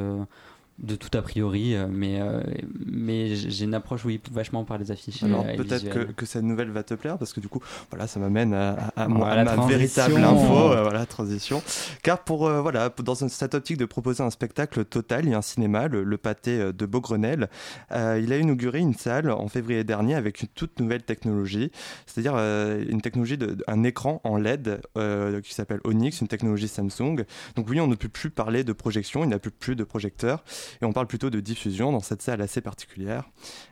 Euh, de tout a priori, euh, mais, euh, mais j'ai une approche, oui, vachement par les affiches. Alors peut-être que, que, cette nouvelle va te plaire, parce que du coup, voilà, ça m'amène à, à, ma véritable info, euh, voilà, transition. Car pour, voilà, dans cette optique de proposer un spectacle total et un cinéma, le, pâté de Beaugrenelle, il a inauguré une salle en février dernier avec une toute nouvelle technologie, c'est-à-dire une technologie, de, un écran en LED qui s'appelle Onyx, une technologie Samsung. Donc oui, on ne peut plus parler de projection, il n'y a plus, plus de projecteurs et on parle plutôt de diffusion dans cette salle assez particulière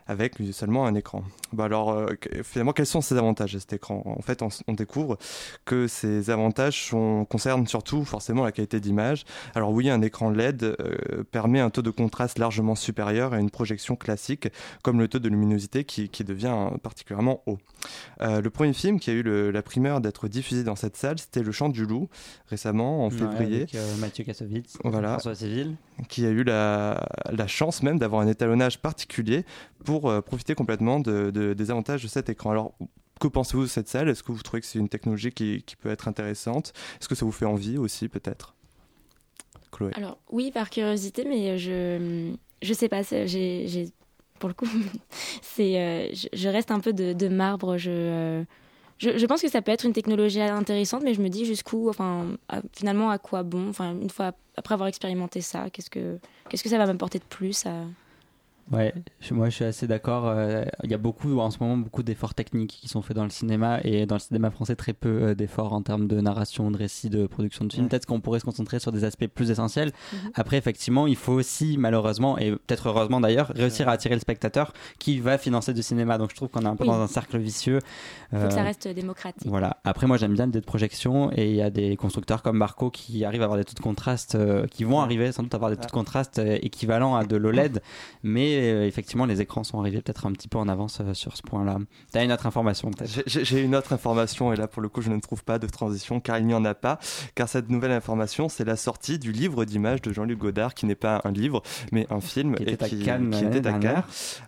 avec seulement un écran. Bah alors euh, finalement quels sont ces avantages de cet écran? En fait on, découvre que ces avantages concernent surtout forcément la qualité d'image. Alors oui un écran LED euh, permet un taux de contraste largement supérieur à une projection classique comme le taux de luminosité qui, devient particulièrement haut. Euh, le premier film qui a eu la primeur d'être diffusé dans cette salle c'était Le Chant du Loup récemment en février. Avec, Mathieu Kassovitz, voilà, François Civil. Qui a eu la, la, chance même d'avoir un étalonnage particulier pour euh, profiter complètement de, des avantages de cet écran. Alors, que pensez-vous de cette salle? Est-ce que vous trouvez que c'est une technologie qui, peut être intéressante? Est-ce que ça vous fait envie aussi, peut-être? Chloé Alors, oui, par curiosité, mais je je sais pas, j'ai pour le coup, c'est euh, je, reste un peu de, de marbre. Je, euh, je, pense que ça peut être une technologie intéressante, mais je me dis jusqu'où, enfin, finalement, à quoi bon? Enfin, une fois après avoir expérimenté ça, qu'est-ce que qu'est-ce que ça va m'apporter de plus à... Ouais, moi je suis assez d'accord. Euh, il y a beaucoup, en ce moment, beaucoup d'efforts techniques qui sont faits dans le cinéma et dans le cinéma français, très peu euh, d'efforts en termes de narration, de récit, de production de films. Peut-être qu'on pourrait se concentrer sur des aspects plus essentiels. Mhm. Après, effectivement, il faut aussi, malheureusement, et peut-être heureusement d'ailleurs, réussir à attirer le spectateur qui va financer du cinéma. Donc je trouve qu'on est un peu dans un cercle vicieux. Il faut que ça euh, reste démocratique. Voilà. Après, moi j'aime bien l'idée de projection et il y a des constructeurs comme Marco qui arrivent à avoir des taux de contraste, qui vont arriver sans doute à avoir des taux de contraste équivalents à de l'OLED, mais euh, effectivement, les écrans sont arrivés peut-être un petit peu en avance euh, sur ce point-là. Tu as une autre information peut-être? J'ai une autre information, et là pour le coup, je ne trouve pas de transition, car il n'y en a pas. Car cette nouvelle information, c'est la sortie du livre d'images de Jean-Luc Godard, qui n'est pas un livre, mais un film. Qui était à Cannes. Qui était à Cannes.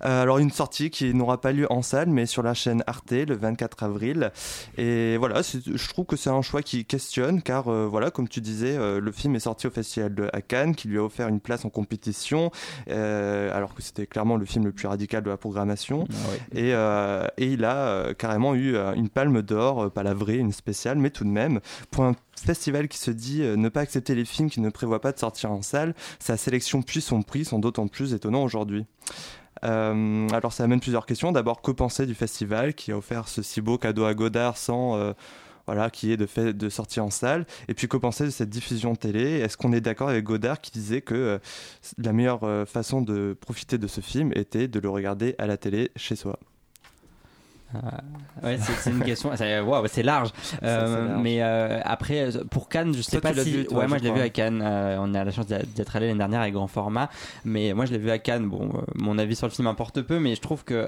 Euh, alors, une sortie qui n'aura pas lieu en salle, mais sur la chaîne Arte le 24 avril. Et voilà, je trouve que c'est un choix qui questionne, car voilà, comme tu disais, le film est sorti au festival de, à Cannes, qui lui a offert une place en compétition, alors que c'était clairement le film le plus radical de la programmation. Ah et, euh, et, il a euh, carrément eu euh, une palme d'or, pas la vraie, une spéciale, mais tout de même, pour un festival qui se dit ne pas accepter les films qui ne prévoient pas de sortir en salle, sa sélection puis son prix sont d'autant plus étonnants aujourd'hui. alors ça amène plusieurs questions. D'abord, que penser du festival qui a offert ce si beau cadeau à Godard sans voilà, qui est de, fait, de sortir en salle. Et puis, que penser de cette diffusion télé? Est-ce qu'on est, d'accord avec Godard qui disait que euh, la meilleure euh, façon de profiter de ce film était de le regarder à la télé chez soi? Ouais, c'est une question. Wow, c'est large. Euh, mais euh, après, pour Cannes, je sais pas si. Vu, ouais, moi je l'ai vu à Cannes. on a la chance d'être allé l'année dernière avec grand format. Mais moi je l'ai vu à Cannes. Bon, mon avis sur le film importe peu, mais je trouve que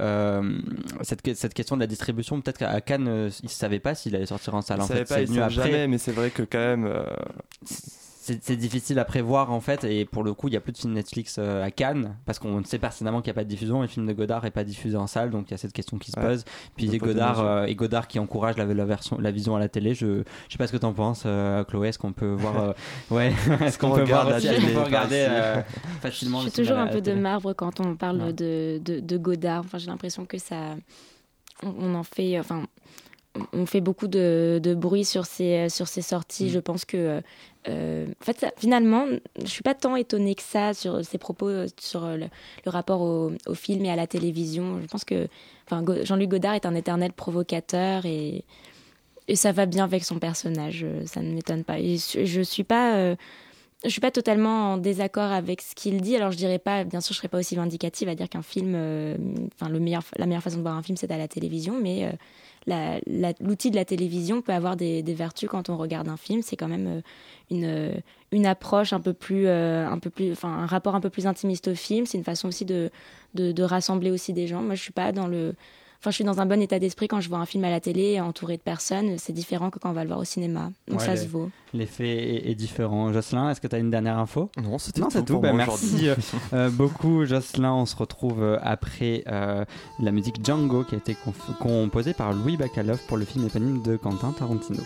cette, cette question de la distribution, peut-être qu'à Cannes, ils savaient pas s'il allait sortir en salle. Ils en fait, pas, ils venu jamais. Mais c'est vrai que quand même c'est difficile à prévoir en fait et pour le coup il y a plus de films Netflix euh, à Cannes parce qu'on sait pertinemment qu'il n'y a pas de diffusion et le film de Godard n'est pas diffusé en salle donc il y a cette question qui se pose. Puis Godard euh, et Godard qui encourage la, la, version la vision à la télé je je sais pas ce que tu en penses euh, Chloé est-ce qu'on peut voir ouais est-ce qu'on peut voir aussi, on peut regarder facilement je suis toujours un peu de marbre quand on parle de, de, de, Godard. Enfin j'ai l'impression que ça on, en fait enfin on fait beaucoup de, de, bruit sur ces, sur ces sorties. Mm. Je pense que euh, en fait, finalement, je suis pas tant étonnée que ça sur ses propos euh, sur le, rapport au, film et à la télévision. Je pense que Jean-Luc Godard est un éternel provocateur et, ça va bien avec son personnage. Euh, ça ne m'étonne pas. Je, je suis pas je suis pas totalement en désaccord avec ce qu'il dit. Alors je dirais pas, bien sûr, je serais pas aussi vindicative à dire qu'un film, euh, enfin la meilleure façon de voir un film, c'est à la télévision, mais euh, l'outil de la télévision peut avoir des, vertus quand on regarde un film. C'est quand même euh, une, une approche un peu plus, un peu plus, enfin un rapport un peu plus intimiste au film. C'est une façon aussi de, de, de rassembler aussi des gens. Moi, je suis pas dans le Enfin, je suis dans un bon état d'esprit quand je vois un film à la télé entouré de personnes. C'est différent que quand on va le voir au cinéma. Donc ça se vaut. L'effet est, différent. Jocelyn, est-ce que tu as une dernière info? Non, c'est tout. tout. Ben, merci euh, euh, beaucoup, Jocelyn. On se retrouve euh, après la musique Django qui a été composée par Louis Bacalov pour le film éponyme de Quentin Tarantino.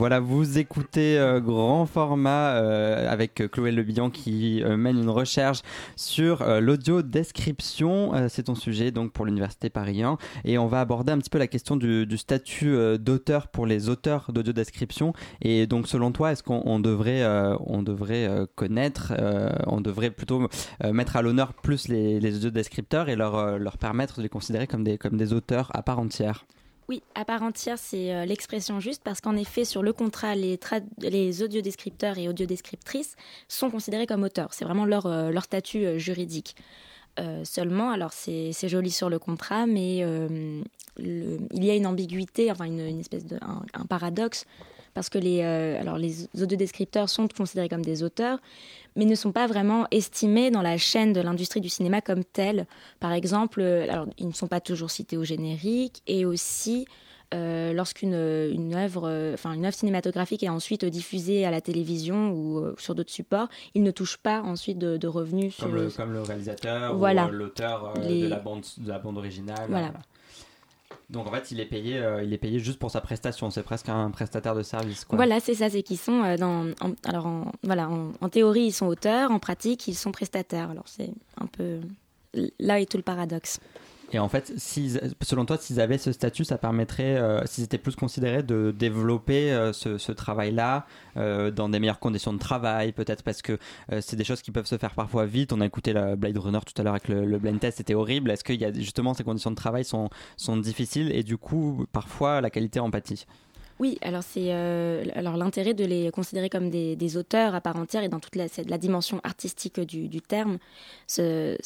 Voilà, vous écoutez euh, Grand Format euh, avec Chloé Lebillon qui euh, mène une recherche sur l'audio description. c'est ton sujet donc pour l'Université Paris 1 et on va aborder un petit peu la question du, statut d'auteur pour les auteurs d'audio description. Et donc selon toi, est-ce qu'on devrait, on devrait connaître, on devrait plutôt mettre à l'honneur plus les, les audiodescripteurs et leur, leur permettre de les considérer comme des, comme des auteurs à part entière? Oui, à part entière, c'est euh, l'expression juste parce qu'en effet, sur le contrat, les, audiodescripteurs et audiodescriptrices sont considérés comme auteurs. C'est vraiment leur, euh, statut euh, juridique. seulement, alors c'est joli sur le contrat, mais il y a une ambiguïté, enfin une, espèce de un paradoxe parce que les, alors les audiodescripteurs sont considérés comme des auteurs, mais ne sont pas vraiment estimés dans la chaîne de l'industrie du cinéma comme tels. Par exemple, euh, alors, ils ne sont pas toujours cités au générique, et aussi euh, lorsqu'une une œuvre, enfin une œuvre cinématographique est ensuite diffusée à la télévision ou sur d'autres supports, ils ne touchent pas ensuite de, revenus. Comme, le, comme le réalisateur ou l'auteur de, la bande, de la bande originale. Voilà. Donc en fait, il est payé, euh, il est payé juste pour sa prestation. C'est presque un prestataire de service. Voilà, c'est ça. C'est qu'ils sont euh, dans. alors voilà, en, théorie, ils sont auteurs. En pratique, ils sont prestataires. Alors c'est un peu là est tout le paradoxe. Et en fait, selon toi, s'ils avaient ce statut, ça permettrait, euh, s'ils étaient plus considérés, de développer euh, ce, travail-là euh, dans des meilleures conditions de travail, peut-être parce que c'est des choses qui peuvent se faire parfois vite. On a écouté la Blade Runner tout à l'heure avec le, le test, c'était horrible. Est-ce qu'il y a justement ces conditions de travail sont, sont difficiles et du coup, parfois, la qualité empathie Oui, alors c'est alors l'intérêt de les considérer comme des, auteurs à part entière et dans toute la, dimension artistique du, terme, c'est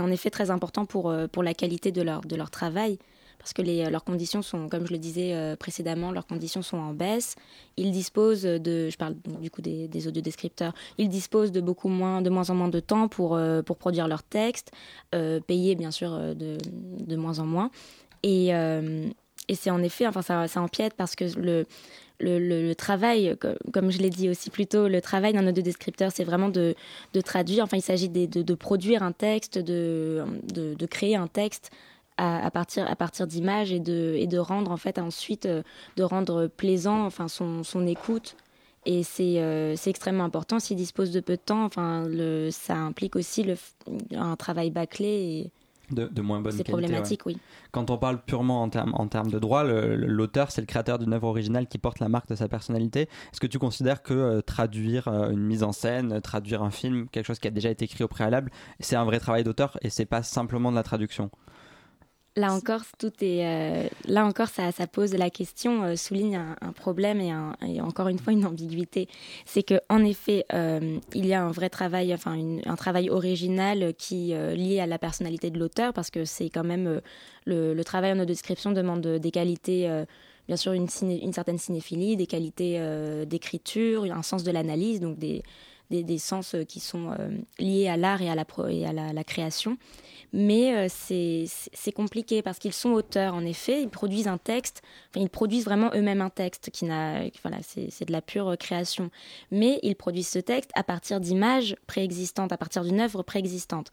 en effet très important pour, pour la qualité de leur, de leur travail parce que les, leurs conditions sont, comme je le disais euh, précédemment, leurs conditions sont en baisse. Ils disposent de, je parle du coup des, des audiodescripteurs, ils disposent de beaucoup moins, de moins en moins de temps pour, euh, pour produire leurs textes, euh, payés bien sûr de, de, moins en moins. Et, et c'est en effet, enfin ça, ça empiète parce que le, le, travail, comme je l'ai dit aussi plus tôt, le travail d'un audiodescripteur, c'est vraiment de, de, traduire, enfin il s'agit de, de, produire un texte, de, de, créer un texte à, partir, à partir d'images et de, et de rendre en fait ensuite euh, de rendre plaisant enfin son, son écoute. Et c'est euh, extrêmement important. S'il dispose de peu de temps enfin le, ça implique aussi le, un travail bâclé de, de, moins bonne qualité. C'est problématique, oui. Quand on parle purement en termes en de droit, l'auteur, c'est le créateur d'une œuvre originale qui porte la marque de sa personnalité. Est-ce que tu considères que euh, traduire une mise en scène, traduire un film, quelque chose qui a déjà été écrit au préalable, c'est un vrai travail d'auteur et c'est pas simplement de la traduction? Là encore, tout est, euh, là encore, ça, pose la question, euh, souligne un, problème et, encore une fois une ambiguïté. C'est que, en effet, euh, il y a un vrai travail, enfin un travail original qui lié à la personnalité de l'auteur, parce que c'est quand même le, le, travail en description demande des qualités. Bien sûr, une, une, certaine cinéphilie, des qualités d'écriture, un sens de l'analyse, donc des, des, sens qui sont liés à l'art et à la, création. Mais euh, c'est compliqué parce qu'ils sont auteurs, en effet. Ils produisent un texte, ils produisent vraiment eux-mêmes un texte qui n'a, voilà, c'est de la pure création. Mais ils produisent ce texte à partir d'images préexistantes, à partir d'une œuvre préexistante.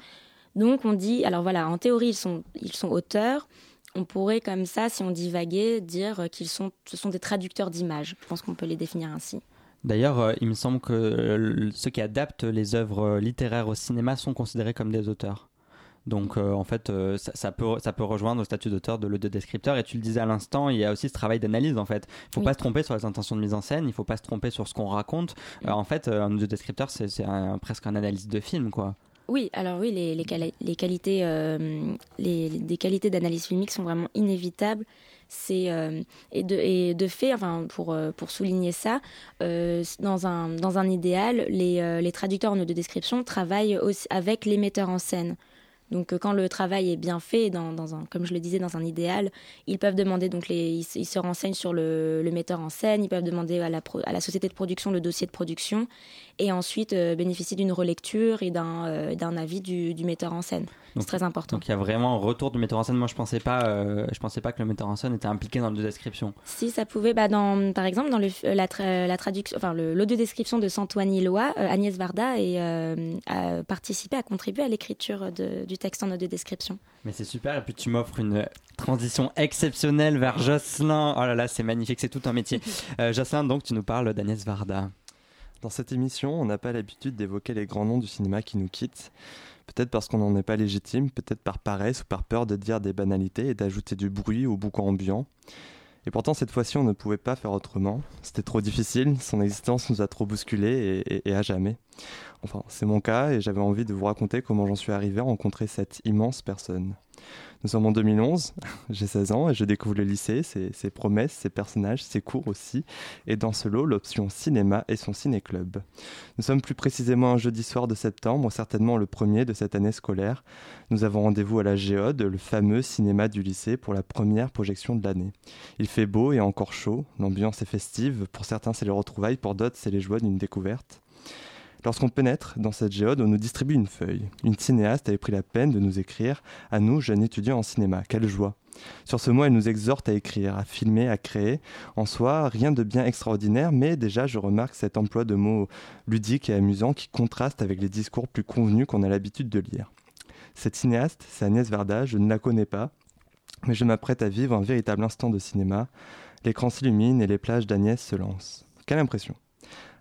Donc on dit, alors voilà, en théorie, ils sont, ils sont auteurs. On pourrait, comme ça, si on divaguait, dire qu'ils sont, ce sont des traducteurs d'images. Je pense qu'on peut les définir ainsi. D'ailleurs, euh, il me semble que ceux qui adaptent les œuvres littéraires au cinéma sont considérés comme des auteurs. Donc euh, en fait, euh, ça, peut, ça peut rejoindre le statut d'auteur de descripteur. Et tu le disais à l'instant, il y a aussi ce travail d'analyse en fait. Il ne faut pas se tromper sur les intentions de mise en scène, il ne faut pas se tromper sur ce qu'on raconte. Euh, en fait, un descripteur, c'est presque un analyse de film, quoi. Oui, alors oui, les, les, qualités, les, des qualités d'analyse filmique sont vraiment inévitables. C'est et, de, et de fait, enfin pour pour souligner ça, dans un dans un idéal, les, les traducteurs en audio description travaillent aussi avec les metteurs en scène. Donc euh, quand le travail est bien fait, dans, comme je le disais, dans un idéal, ils peuvent demander, donc les, ils, se renseignent sur le, le, metteur en scène, ils peuvent demander à la, à la société de production le dossier de production et ensuite euh, bénéficier d'une relecture et d'un euh, d'un avis du, du, metteur en scène. C'est très important. Donc il y a vraiment un retour du metteur en scène. Moi je pensais pas, euh, je pensais pas que le metteur en scène était impliqué dans la description. Si ça pouvait, bah, dans, par exemple dans le, la, la traduction, enfin l'audio description de Santoine Loa, Agnès Varda et, a participé, a contribué à l'écriture du texte en audio description. Mais c'est super et puis tu m'offres une transition exceptionnelle vers Jocelyn. Oh là là, c'est magnifique, c'est tout un métier. Jocelyn, donc tu nous parles d'Agnès Varda. Dans cette émission, on n'a pas l'habitude d'évoquer les grands noms du cinéma qui nous quittent. Peut-être parce qu'on n'en est pas légitime, peut-être par paresse ou par peur de dire des banalités et d'ajouter du bruit au boucan ambiant. Et pourtant, cette fois-ci, on ne pouvait pas faire autrement. C'était trop difficile, son existence nous a trop bousculés et, et à jamais. Enfin, c'est mon cas et j'avais envie de vous raconter comment j'en suis arrivé à rencontrer cette immense personne. Nous sommes en 2011, j'ai 16 ans et je découvre le lycée, ses, promesses, ses personnages, ses cours aussi, et dans ce lot, l'option cinéma et son ciné-club. Nous sommes plus précisément un jeudi soir de septembre, certainement le premier de cette année scolaire. Nous avons rendez-vous à la Géode, le fameux cinéma du lycée, pour la première projection de l'année. Il fait beau et encore chaud, l'ambiance est festive, pour certains c'est les retrouvailles, pour d'autres c'est les joies d'une découverte. Lorsqu'on pénètre dans cette géode, on nous distribue une feuille. Une cinéaste avait pris la peine de nous écrire, à nous, jeunes étudiants en cinéma. Quelle joie sur ce mot, elle nous exhorte à écrire, à filmer, à créer. En soi, rien de bien extraordinaire, mais déjà, je remarque cet emploi de mots ludiques et amusants qui contraste avec les discours plus convenus qu'on a l'habitude de lire. Cette cinéaste, c'est Agnès Varda, je ne la connais pas, mais je m'apprête à vivre un véritable instant de cinéma. L'écran s'illumine et les plages d'Agnès se lancent. Quelle impression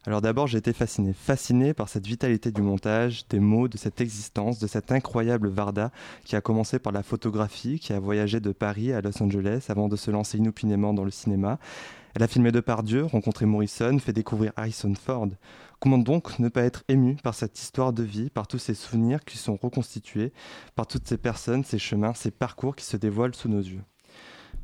alors d'abord, j'ai été fasciné, fasciné par cette vitalité du montage, des mots, de cette existence, de cette incroyable Varda qui a commencé par la photographie, qui a voyagé de Paris à Los Angeles avant de se lancer inopinément dans le cinéma. Elle a filmé Depardieu, rencontré Morrison, fait découvrir Harrison Ford. Comment donc ne pas être ému par cette histoire de vie, par tous ces souvenirs qui sont reconstitués, par toutes ces personnes, ces chemins, ces parcours qui se dévoilent sous nos yeux?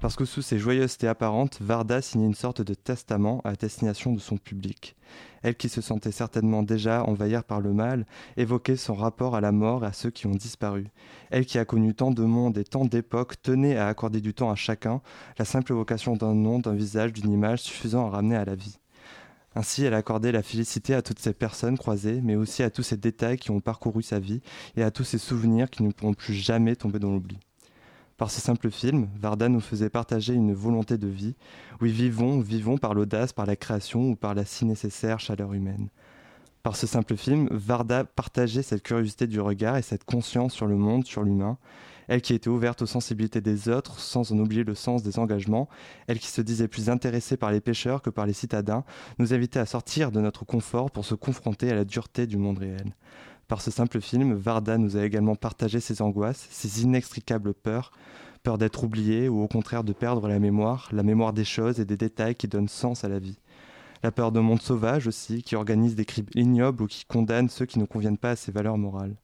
Parce que sous ses joyeusetés apparentes, Varda signait une sorte de testament à destination de son public. Elle qui se sentait certainement déjà envahir par le mal, évoquait son rapport à la mort et à ceux qui ont disparu. Elle qui a connu tant de monde et tant d'époques tenait à accorder du temps à chacun, la simple évocation d'un nom, d'un visage, d'une image suffisant à ramener à la vie. Ainsi, elle accordait la félicité à toutes ces personnes croisées, mais aussi à tous ces détails qui ont parcouru sa vie et à tous ces souvenirs qui ne pourront plus jamais tomber dans l'oubli. Par ce simple film, Varda nous faisait partager une volonté de vie. Oui, vivons, vivons par l'audace, par la création ou par la si nécessaire chaleur humaine. Par ce simple film, Varda partageait cette curiosité du regard et cette conscience sur le monde, sur l'humain, elle qui était ouverte aux sensibilités des autres sans en oublier le sens des engagements, elle qui se disait plus intéressée par les pêcheurs que par les citadins, nous invitait à sortir de notre confort pour se confronter à la dureté du monde réel. Par ce simple film, Varda nous a également partagé ses angoisses, ses inextricables peurs, peur d'être oublié ou au contraire de perdre la mémoire, la mémoire des choses et des détails qui donnent sens à la vie. La peur d'un monde sauvage aussi, qui organise des crimes ignobles ou qui condamne ceux qui ne conviennent pas à ses valeurs morales.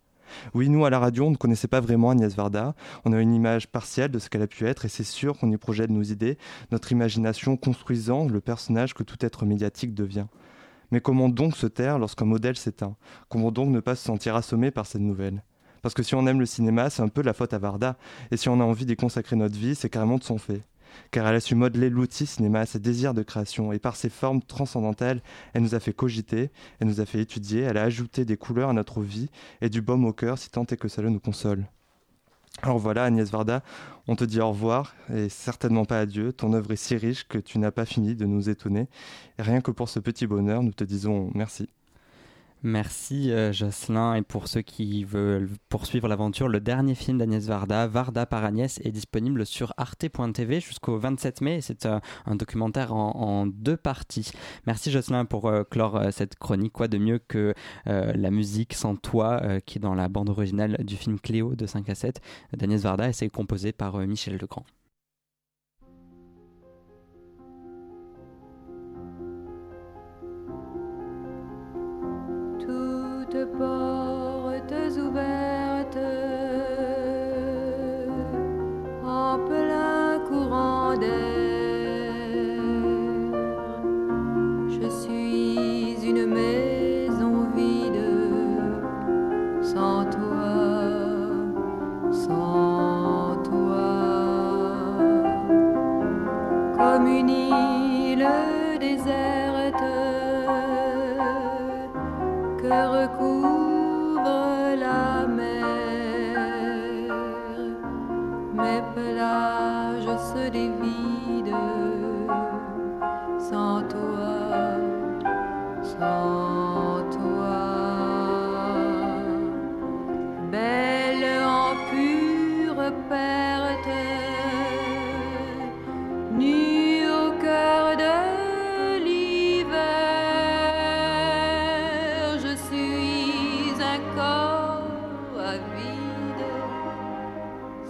Oui, nous, à la radio, on ne connaissait pas vraiment Agnès Varda. On a une image partielle de ce qu'elle a pu être et c'est sûr qu'on y projette nos idées, notre imagination construisant le personnage que tout être médiatique devient. Mais comment donc se taire lorsqu'un modèle s'éteint? Comment donc ne pas se sentir assommé par cette nouvelle? Parce que si on aime le cinéma, c'est un peu la faute à Varda. Et si on a envie d'y consacrer notre vie, c'est carrément de son fait car elle a su modeler l'outil cinéma ses désirs de création, et par ses formes transcendantales, elle nous a fait cogiter, elle nous a fait étudier, elle a ajouté des couleurs à notre vie et du baume au cœur si tant est que cela nous console. Alors voilà, Agnès Varda, on te dit au revoir et certainement pas adieu. Ton œuvre est si riche que tu n'as pas fini de nous étonner. Et rien que pour ce petit bonheur, nous te disons merci. Merci euh, Jocelyn. Et pour ceux qui veulent poursuivre l'aventure, le dernier film d'Agnès Varda, Varda par Agnès, est disponible sur arte.tv jusqu'au 27 mai. C'est euh, un documentaire en, deux parties. Merci Jocelyn pour euh, clore cette chronique. Quoi de mieux que la musique sans toi qui est dans la bande originale du film Cléo de 5 à 7 d'Agnès Varda et c'est composé par Michel Legrand.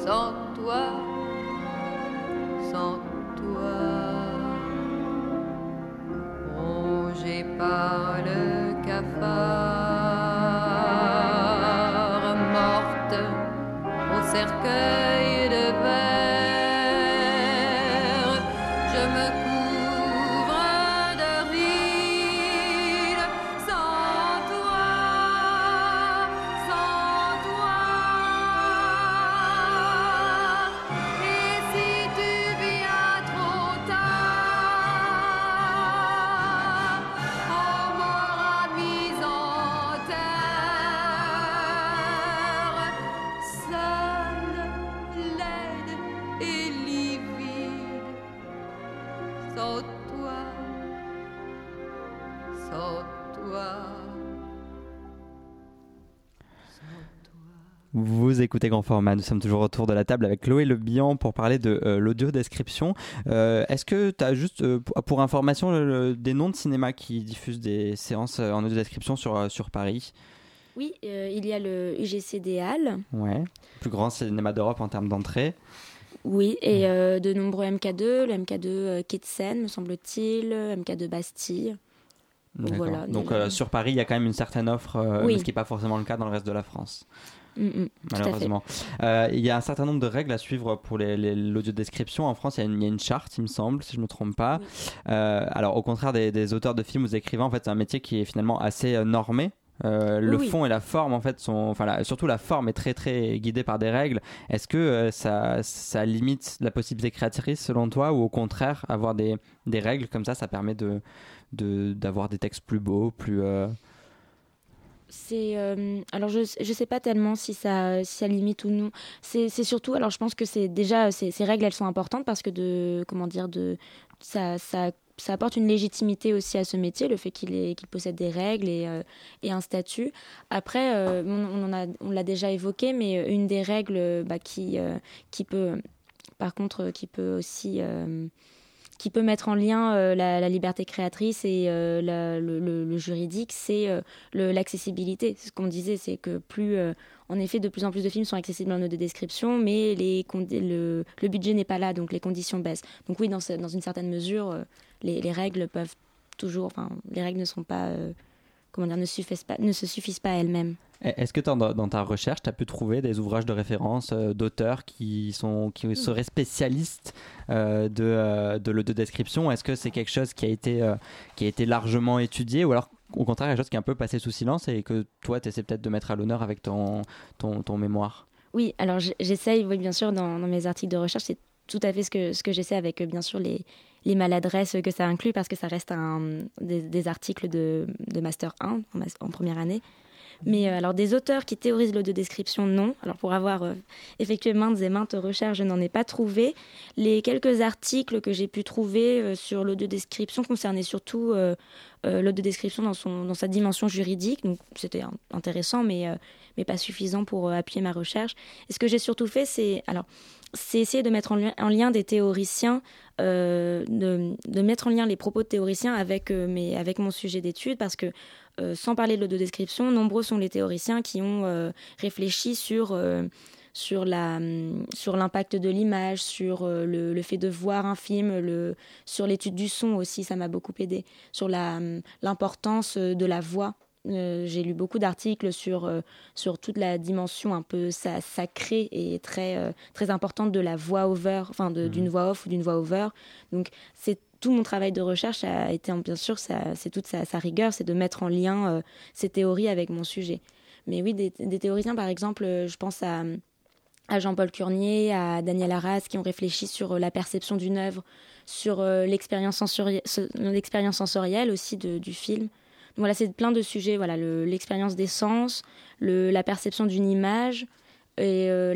Sans toi, Écoutez Grand Format, nous sommes toujours autour de la table avec Chloé Le Bihan pour parler de euh, l'audio description. Euh, Est-ce que tu as juste, euh, pour, information, le- le- des noms de cinéma qui diffusent des séances euh, en audio description sur, sur Paris? Oui, il y a le UGC des Halles. Ouais. Plus grand cinéma d'Europe en termes d'entrée. Oui, et euh, de nombreux MK2, le MK2 euh, Quai de Seine, me semble-t-il, MK2 Bastille. Voilà, Donc euh, sur Paris, il y a quand même une certaine offre, euh, Oui. ce qui n'est pas forcément le cas dans le reste de la France. Mm, mm, malheureusement. Euh, il y a un certain nombre de règles à suivre pour l'audio-description. En France, il y, a une, charte, il me semble, si je ne me trompe pas. Euh, alors, au contraire des, auteurs de films ou des écrivains, en fait, c'est un métier qui est finalement assez normé. le fond et la forme en fait sont enfin surtout la forme est très très guidée par des règles est-ce que ça, ça limite la possibilité créatrice selon toi ou au contraire avoir des, des règles comme ça ça permet de d'avoir des textes plus beaux plus c'est euh, alors je je sais pas tellement si ça si ça limite ou non c'est surtout alors je pense que c'est déjà ces, règles elles sont importantes parce que de comment dire de ça ça ça apporte une légitimité aussi à ce métier, le fait qu'il possède des règles et, euh, et un statut. Après, euh, on l'a déjà évoqué, mais une des règles bah, qui, qui peut, par contre, qui peut aussi qui peut mettre en lien euh, la, liberté créatrice et euh, le, juridique, c'est euh, l'accessibilité. C'est ce qu'on disait, c'est que plus, en effet, de plus en plus de films sont accessibles en de description, mais les, le, le budget n'est pas là, donc les conditions baissent. Donc oui, dans, une certaine mesure, les, les, règles peuvent toujours, enfin, les règles ne sont pas comment dire, ne, suffisent pas, ne se suffisent pas elles-mêmes. Est-ce que dans, ta recherche, tu as pu trouver des ouvrages de référence euh, d'auteurs qui, sont, qui seraient spécialistes euh, de, euh, de description Est-ce que c'est quelque chose qui a, été, qui a été largement étudié ou alors au contraire quelque chose qui est un peu passé sous silence et que toi, tu essaies peut-être de mettre à l'honneur avec ton, ton, ton mémoire? Oui, alors j'essaye, oui, bien sûr, dans, dans, mes articles de recherche, c'est tout à fait ce que, ce que j'essaie avec, bien sûr, les, les maladresses que ça inclut parce que ça reste un, des, articles de, de, Master 1 en, première année. Mais euh, alors des auteurs qui théorisent l'audio-description, non. Alors pour avoir euh, effectué maintes et maintes recherches, je n'en ai pas trouvé. Les quelques articles que j'ai pu trouver euh, sur l'audio-description concernaient surtout l'audio-description dans, dans sa dimension juridique. Donc c'était intéressant, mais, mais pas suffisant pour appuyer ma recherche. Et ce que j'ai surtout fait, c'est... Alors, c'est essayer de mettre en lien, des théoriciens, euh, de, mettre en lien les propos de théoriciens avec, euh, avec mon sujet d'étude, parce que euh, sans parler de l'autodescription, nombreux sont les théoriciens qui ont réfléchi sur sur la sur l'impact de l'image, sur le, le, fait de voir un film, le, sur l'étude du son aussi, ça m'a beaucoup aidé, sur la l'importance de la voix euh, j'ai lu beaucoup d'articles sur, euh, sur toute la dimension un peu sacrée et très, euh, très importante de la voix over, enfin mhm. d'une voix off ou d'une voix over. Donc c'est tout mon travail de recherche a été, bien sûr, c'est toute sa, rigueur, c'est de mettre en lien ces théories avec mon sujet. Mais oui, des, théoriciens, par exemple, je pense à, Jean-Paul Curnier, à Daniel Arras, qui ont réfléchi sur la perception d'une œuvre, sur l'expérience sensorielle aussi du film voilà, c'est plein de sujets. Voilà, l'expérience des sens, la perception d'une image et euh,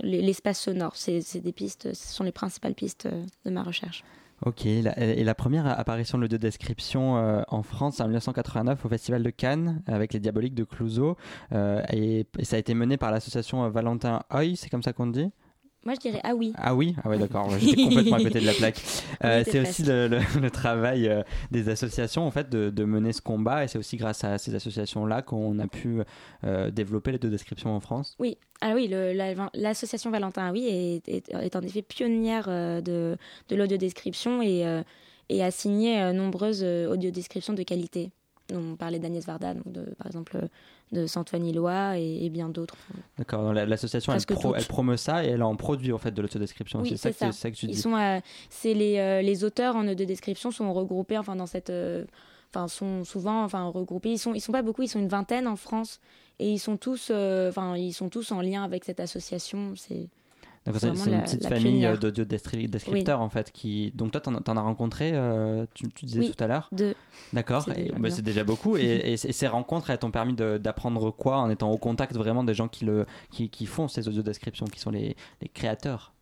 l'espace sonore. C'est des pistes, ce sont les principales pistes euh, de ma recherche. Ok, et la première apparition de description euh, en France en 1989 au Festival de Cannes avec les Diaboliques de Clouseau et, et, ça a été mené par l'association Valentin Hoy, c'est comme ça qu'on dit? Moi, je dirais ah oui. Ah oui? Ah oui, d'accord. J'étais complètement à côté de la plaque. Euh, c'est aussi le, travail euh, des associations, en fait, de, mener ce combat. Et c'est aussi grâce à ces associations-là qu'on a pu euh, développer les deux descriptions en France. Oui. Ah oui, l'association Valentin Ah oui est, est, en effet pionnière de, de l'audio-description et, et a signé nombreuses audio-descriptions de qualité. On parlait d'Agnès Varda, donc de, par exemple de Santoine Lois et, bien d'autres. D'accord, l'association elle, elle, promeut ça et elle en produit en fait de l'autodescription. Oui, c'est ça, ça. que tu dis. Ils sont, euh, c'est les, euh, les auteurs en description sont regroupés enfin dans cette, euh, enfin sont souvent enfin regroupés. Ils sont ils sont pas beaucoup, ils sont une vingtaine en France et ils sont tous enfin ils sont tous en lien avec cette association. C'est c'est une petite famille euh, de, descripteurs en fait. Qui... Donc toi, tu en, as rencontré, euh, tu, disais tout à l'heure Deux. D'accord, bah, c'est déjà beaucoup. et, ces rencontres, elles t'ont permis d'apprendre quoi en étant au contact vraiment des gens qui, le, qui, qui font ces audio-descriptions, qui sont les, les créateurs?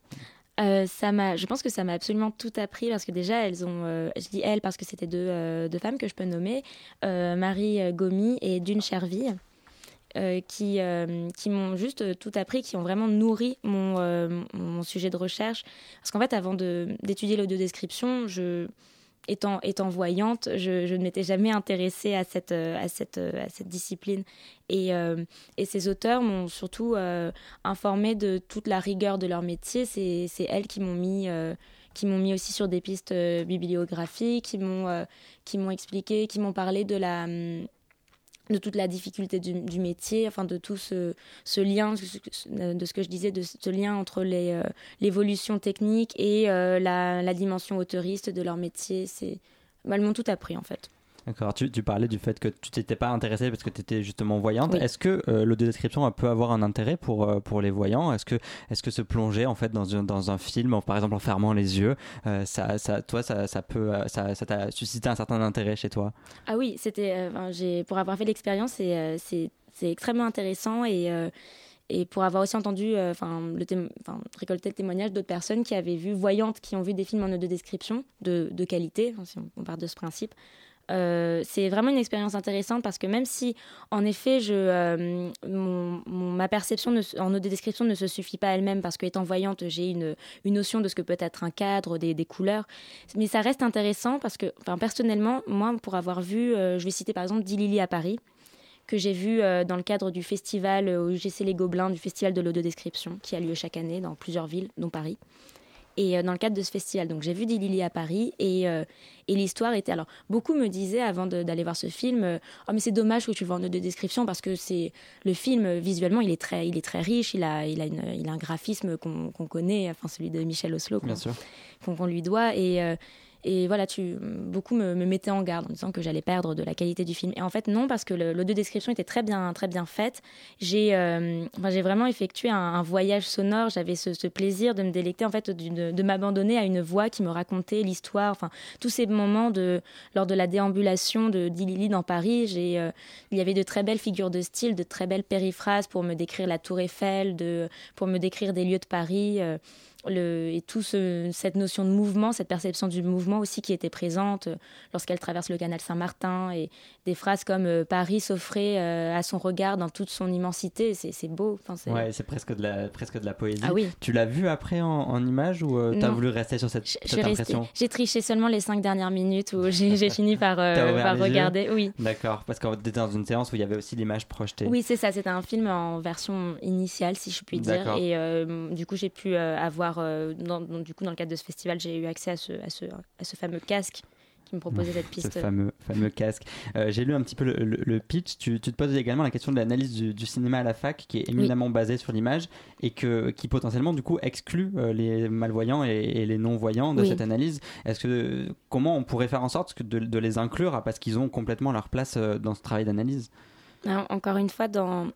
Euh, ça m'a, je pense que ça m'a absolument tout appris parce que déjà elles ont, je dis elles parce que c'était deux, deux, femmes que je peux nommer, Marie Gomi et Dune Cherville. Euh, qui, euh, qui m'ont juste tout appris, qui ont vraiment nourri mon, euh, mon sujet de recherche. Parce qu'en fait, avant d'étudier l'audiodescription, je, étant, étant voyante, je, je ne m'étais jamais intéressée à cette, à cette, à cette discipline. Et, et ces auteurs m'ont surtout informé de toute la rigueur de leur métier. C'est elles qui m'ont mis mis aussi sur des pistes bibliographiques, qui m'ont qui m'ont expliqué, qui m'ont parlé de la de toute la difficulté du, métier, enfin de tout ce, lien, de ce que je disais, de ce lien entre l'évolution technique et la, la, dimension autoriste de leur métier. C'est, bah, elles m'ont tout appris en fait. D'accord. Tu, parlais du fait que tu t'étais pas intéressée parce que tu étais justement voyante. Est-ce que euh, l'audiodescription peut avoir un intérêt pour, euh, pour les voyants? Est-ce que, est que se plonger en fait dans un, dans un film, par exemple en fermant les yeux, euh, ça, ça, toi, ça, ça peut, ça, ça t'a suscité un certain intérêt chez toi? Ah oui, c'était, j'ai, pour avoir fait l'expérience, c'est, c'est, extrêmement intéressant et et pour avoir aussi entendu, enfin, le récolter le témoignage d'autres personnes qui avaient vu, voyantes, qui ont vu des films en audio-description de, de qualité, si on, on part de ce principe, euh, c'est vraiment une expérience intéressante parce que même si, en effet, je, euh, ma perception en audio description ne se suffit pas elle-même parce qu'étant voyante, j'ai une, une, notion de ce que peut être un cadre, des, couleurs, mais ça reste intéressant parce que, enfin, personnellement, moi, pour avoir vu, euh, je vais citer par exemple Dilili à Paris, que j'ai vu dans le cadre du festival au UGC Les Gobelins, du festival de l'audio-description, qui a lieu chaque année dans plusieurs villes, dont Paris et dans le cadre de ce festival. Donc j'ai vu Dilili à Paris et, et l'histoire était. Alors, beaucoup me disaient avant d'aller voir ce film euh, Oh, mais c'est dommage que tu le vois en de description parce que c'est le film, visuellement, il est très, il est très riche, il a, il a, une, il a un graphisme qu'on connaît, enfin celui de Michel Oslo, qu'on lui doit. Et. Et voilà, tu, beaucoup me, me, mettaient en garde en disant que j'allais perdre de la qualité du film. Et en fait, non, parce que l'audio-description était très bien, très bien faite. J'ai euh, enfin, vraiment effectué un, voyage sonore. J'avais ce, plaisir de me délecter, en fait, de, de m'abandonner à une voix qui me racontait l'histoire. Enfin, tous ces moments de, lors de la déambulation de d'Ilili dans Paris, j'ai, euh, il y avait de très belles figures de style, de très belles périphrases pour me décrire la Tour Eiffel, de, pour me décrire des lieux de Paris. Euh, le, et tout cette notion de mouvement, cette perception du mouvement aussi qui était présente euh, lorsqu'elle traverse le canal Saint-Martin et des phrases comme euh, Paris s'offrait euh, à son regard dans toute son immensité, c'est beau. Enfin, c'est... Ouais, c'est presque de la presque de la poésie. Ah oui. Tu l'as vu après en, en image ou tu as voulu rester sur cette, cette impression? J'ai triché seulement les cinq dernières minutes où j'ai, fini par, par regarder. Oui. D'accord, parce qu'on était dans une séance où il y avait aussi l'image projetée. Oui, c'est ça. C'était un film en version initiale, si je puis dire, et du coup j'ai pu avoir euh, dans, du coup, dans le cadre de ce festival, j'ai eu accès à ce, à ce, à ce fameux casque qui me proposait cette piste. Ce fameux, fameux casque. Euh, j'ai lu un petit peu le, pitch. Tu, tu, te poses également la question de l'analyse du, cinéma à la fac, qui est éminemment basée sur l'image et que, qui potentiellement du coup exclut euh, les malvoyants et, les non-voyants de cette analyse. Est-ce que comment on pourrait faire en sorte de, de les inclure parce qu'ils ont complètement leur place dans ce travail d'analyse? Encore une fois, dans,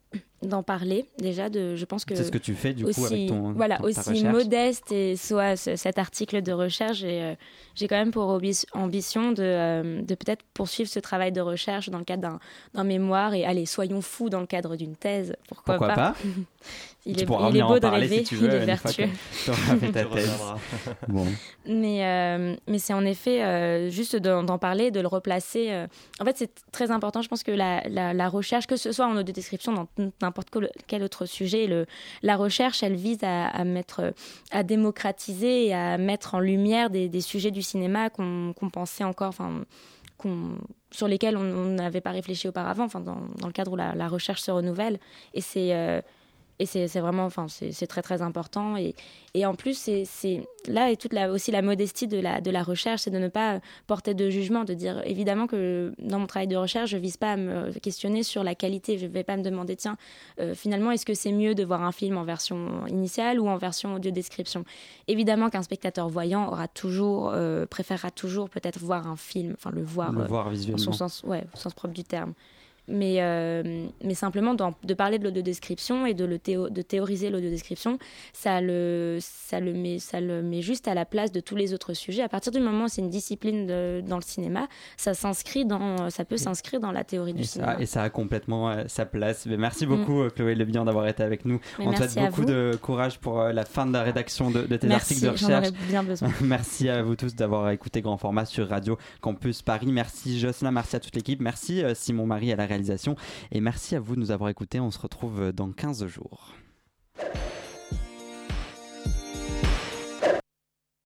d'en parler déjà de je pense que c'est ce que tu fais du coup avec ton voilà aussi modeste et soit cet article de recherche j'ai euh, j'ai quand même pour ambition de, euh, de peut-être poursuivre ce travail de recherche dans le cadre d'un mémoire et allez soyons fous dans le cadre d'une thèse pourquoi, pourquoi pas, il, est, il est beau de rêver il est vertueux. bon. mais euh, mais c'est en effet juste d'en parler de le replacer en fait c'est très important je pense que la, la, la recherche que ce soit en audio description dans n'importe quel autre sujet. La recherche, elle vise à, mettre, à démocratiser et à mettre en lumière des, sujets du cinéma qu'on pensait encore, enfin, sur lesquels on n'avait pas réfléchi auparavant, enfin, dans, dans, le cadre où la, recherche se renouvelle. Et c'est euh, et c'est vraiment, enfin, c'est très très important. Et, et en plus, c'est là et toute la, aussi la modestie de la, de la recherche, c'est de ne pas porter de jugement, de dire évidemment que dans mon travail de recherche, je vise pas à me questionner sur la qualité. Je vais pas me demander, tiens, euh, finalement, est-ce que c'est mieux de voir un film en version initiale ou en version audio description? Évidemment qu'un spectateur voyant aura toujours, euh, préférera toujours peut-être voir un film, enfin le voir, le voir visuellement. son sens, ouais, au sens propre du terme mais, euh, mais simplement de parler de l'audiodescription et de, le de théoriser l'audiodescription, ça le, ça, le met, ça le met juste à la place de tous les autres sujets. À partir du moment où c'est une discipline dans le cinéma, ça, s'inscrit dans, ça peut s'inscrire dans la théorie du cinéma. et ça a complètement euh, sa place. Mais merci beaucoup, mm. Chloé Lebihan, d'avoir été avec nous. On te souhaite beaucoup de courage pour euh, la fin de la rédaction de, tes articles de recherche. Bien besoin. merci à vous tous d'avoir écouté Grand Format sur Radio Campus Paris. Merci Jocelyn, merci à toute l'équipe. Merci Simon Marie à la Et merci à vous de nous avoir écoutés. On se retrouve dans 15 jours.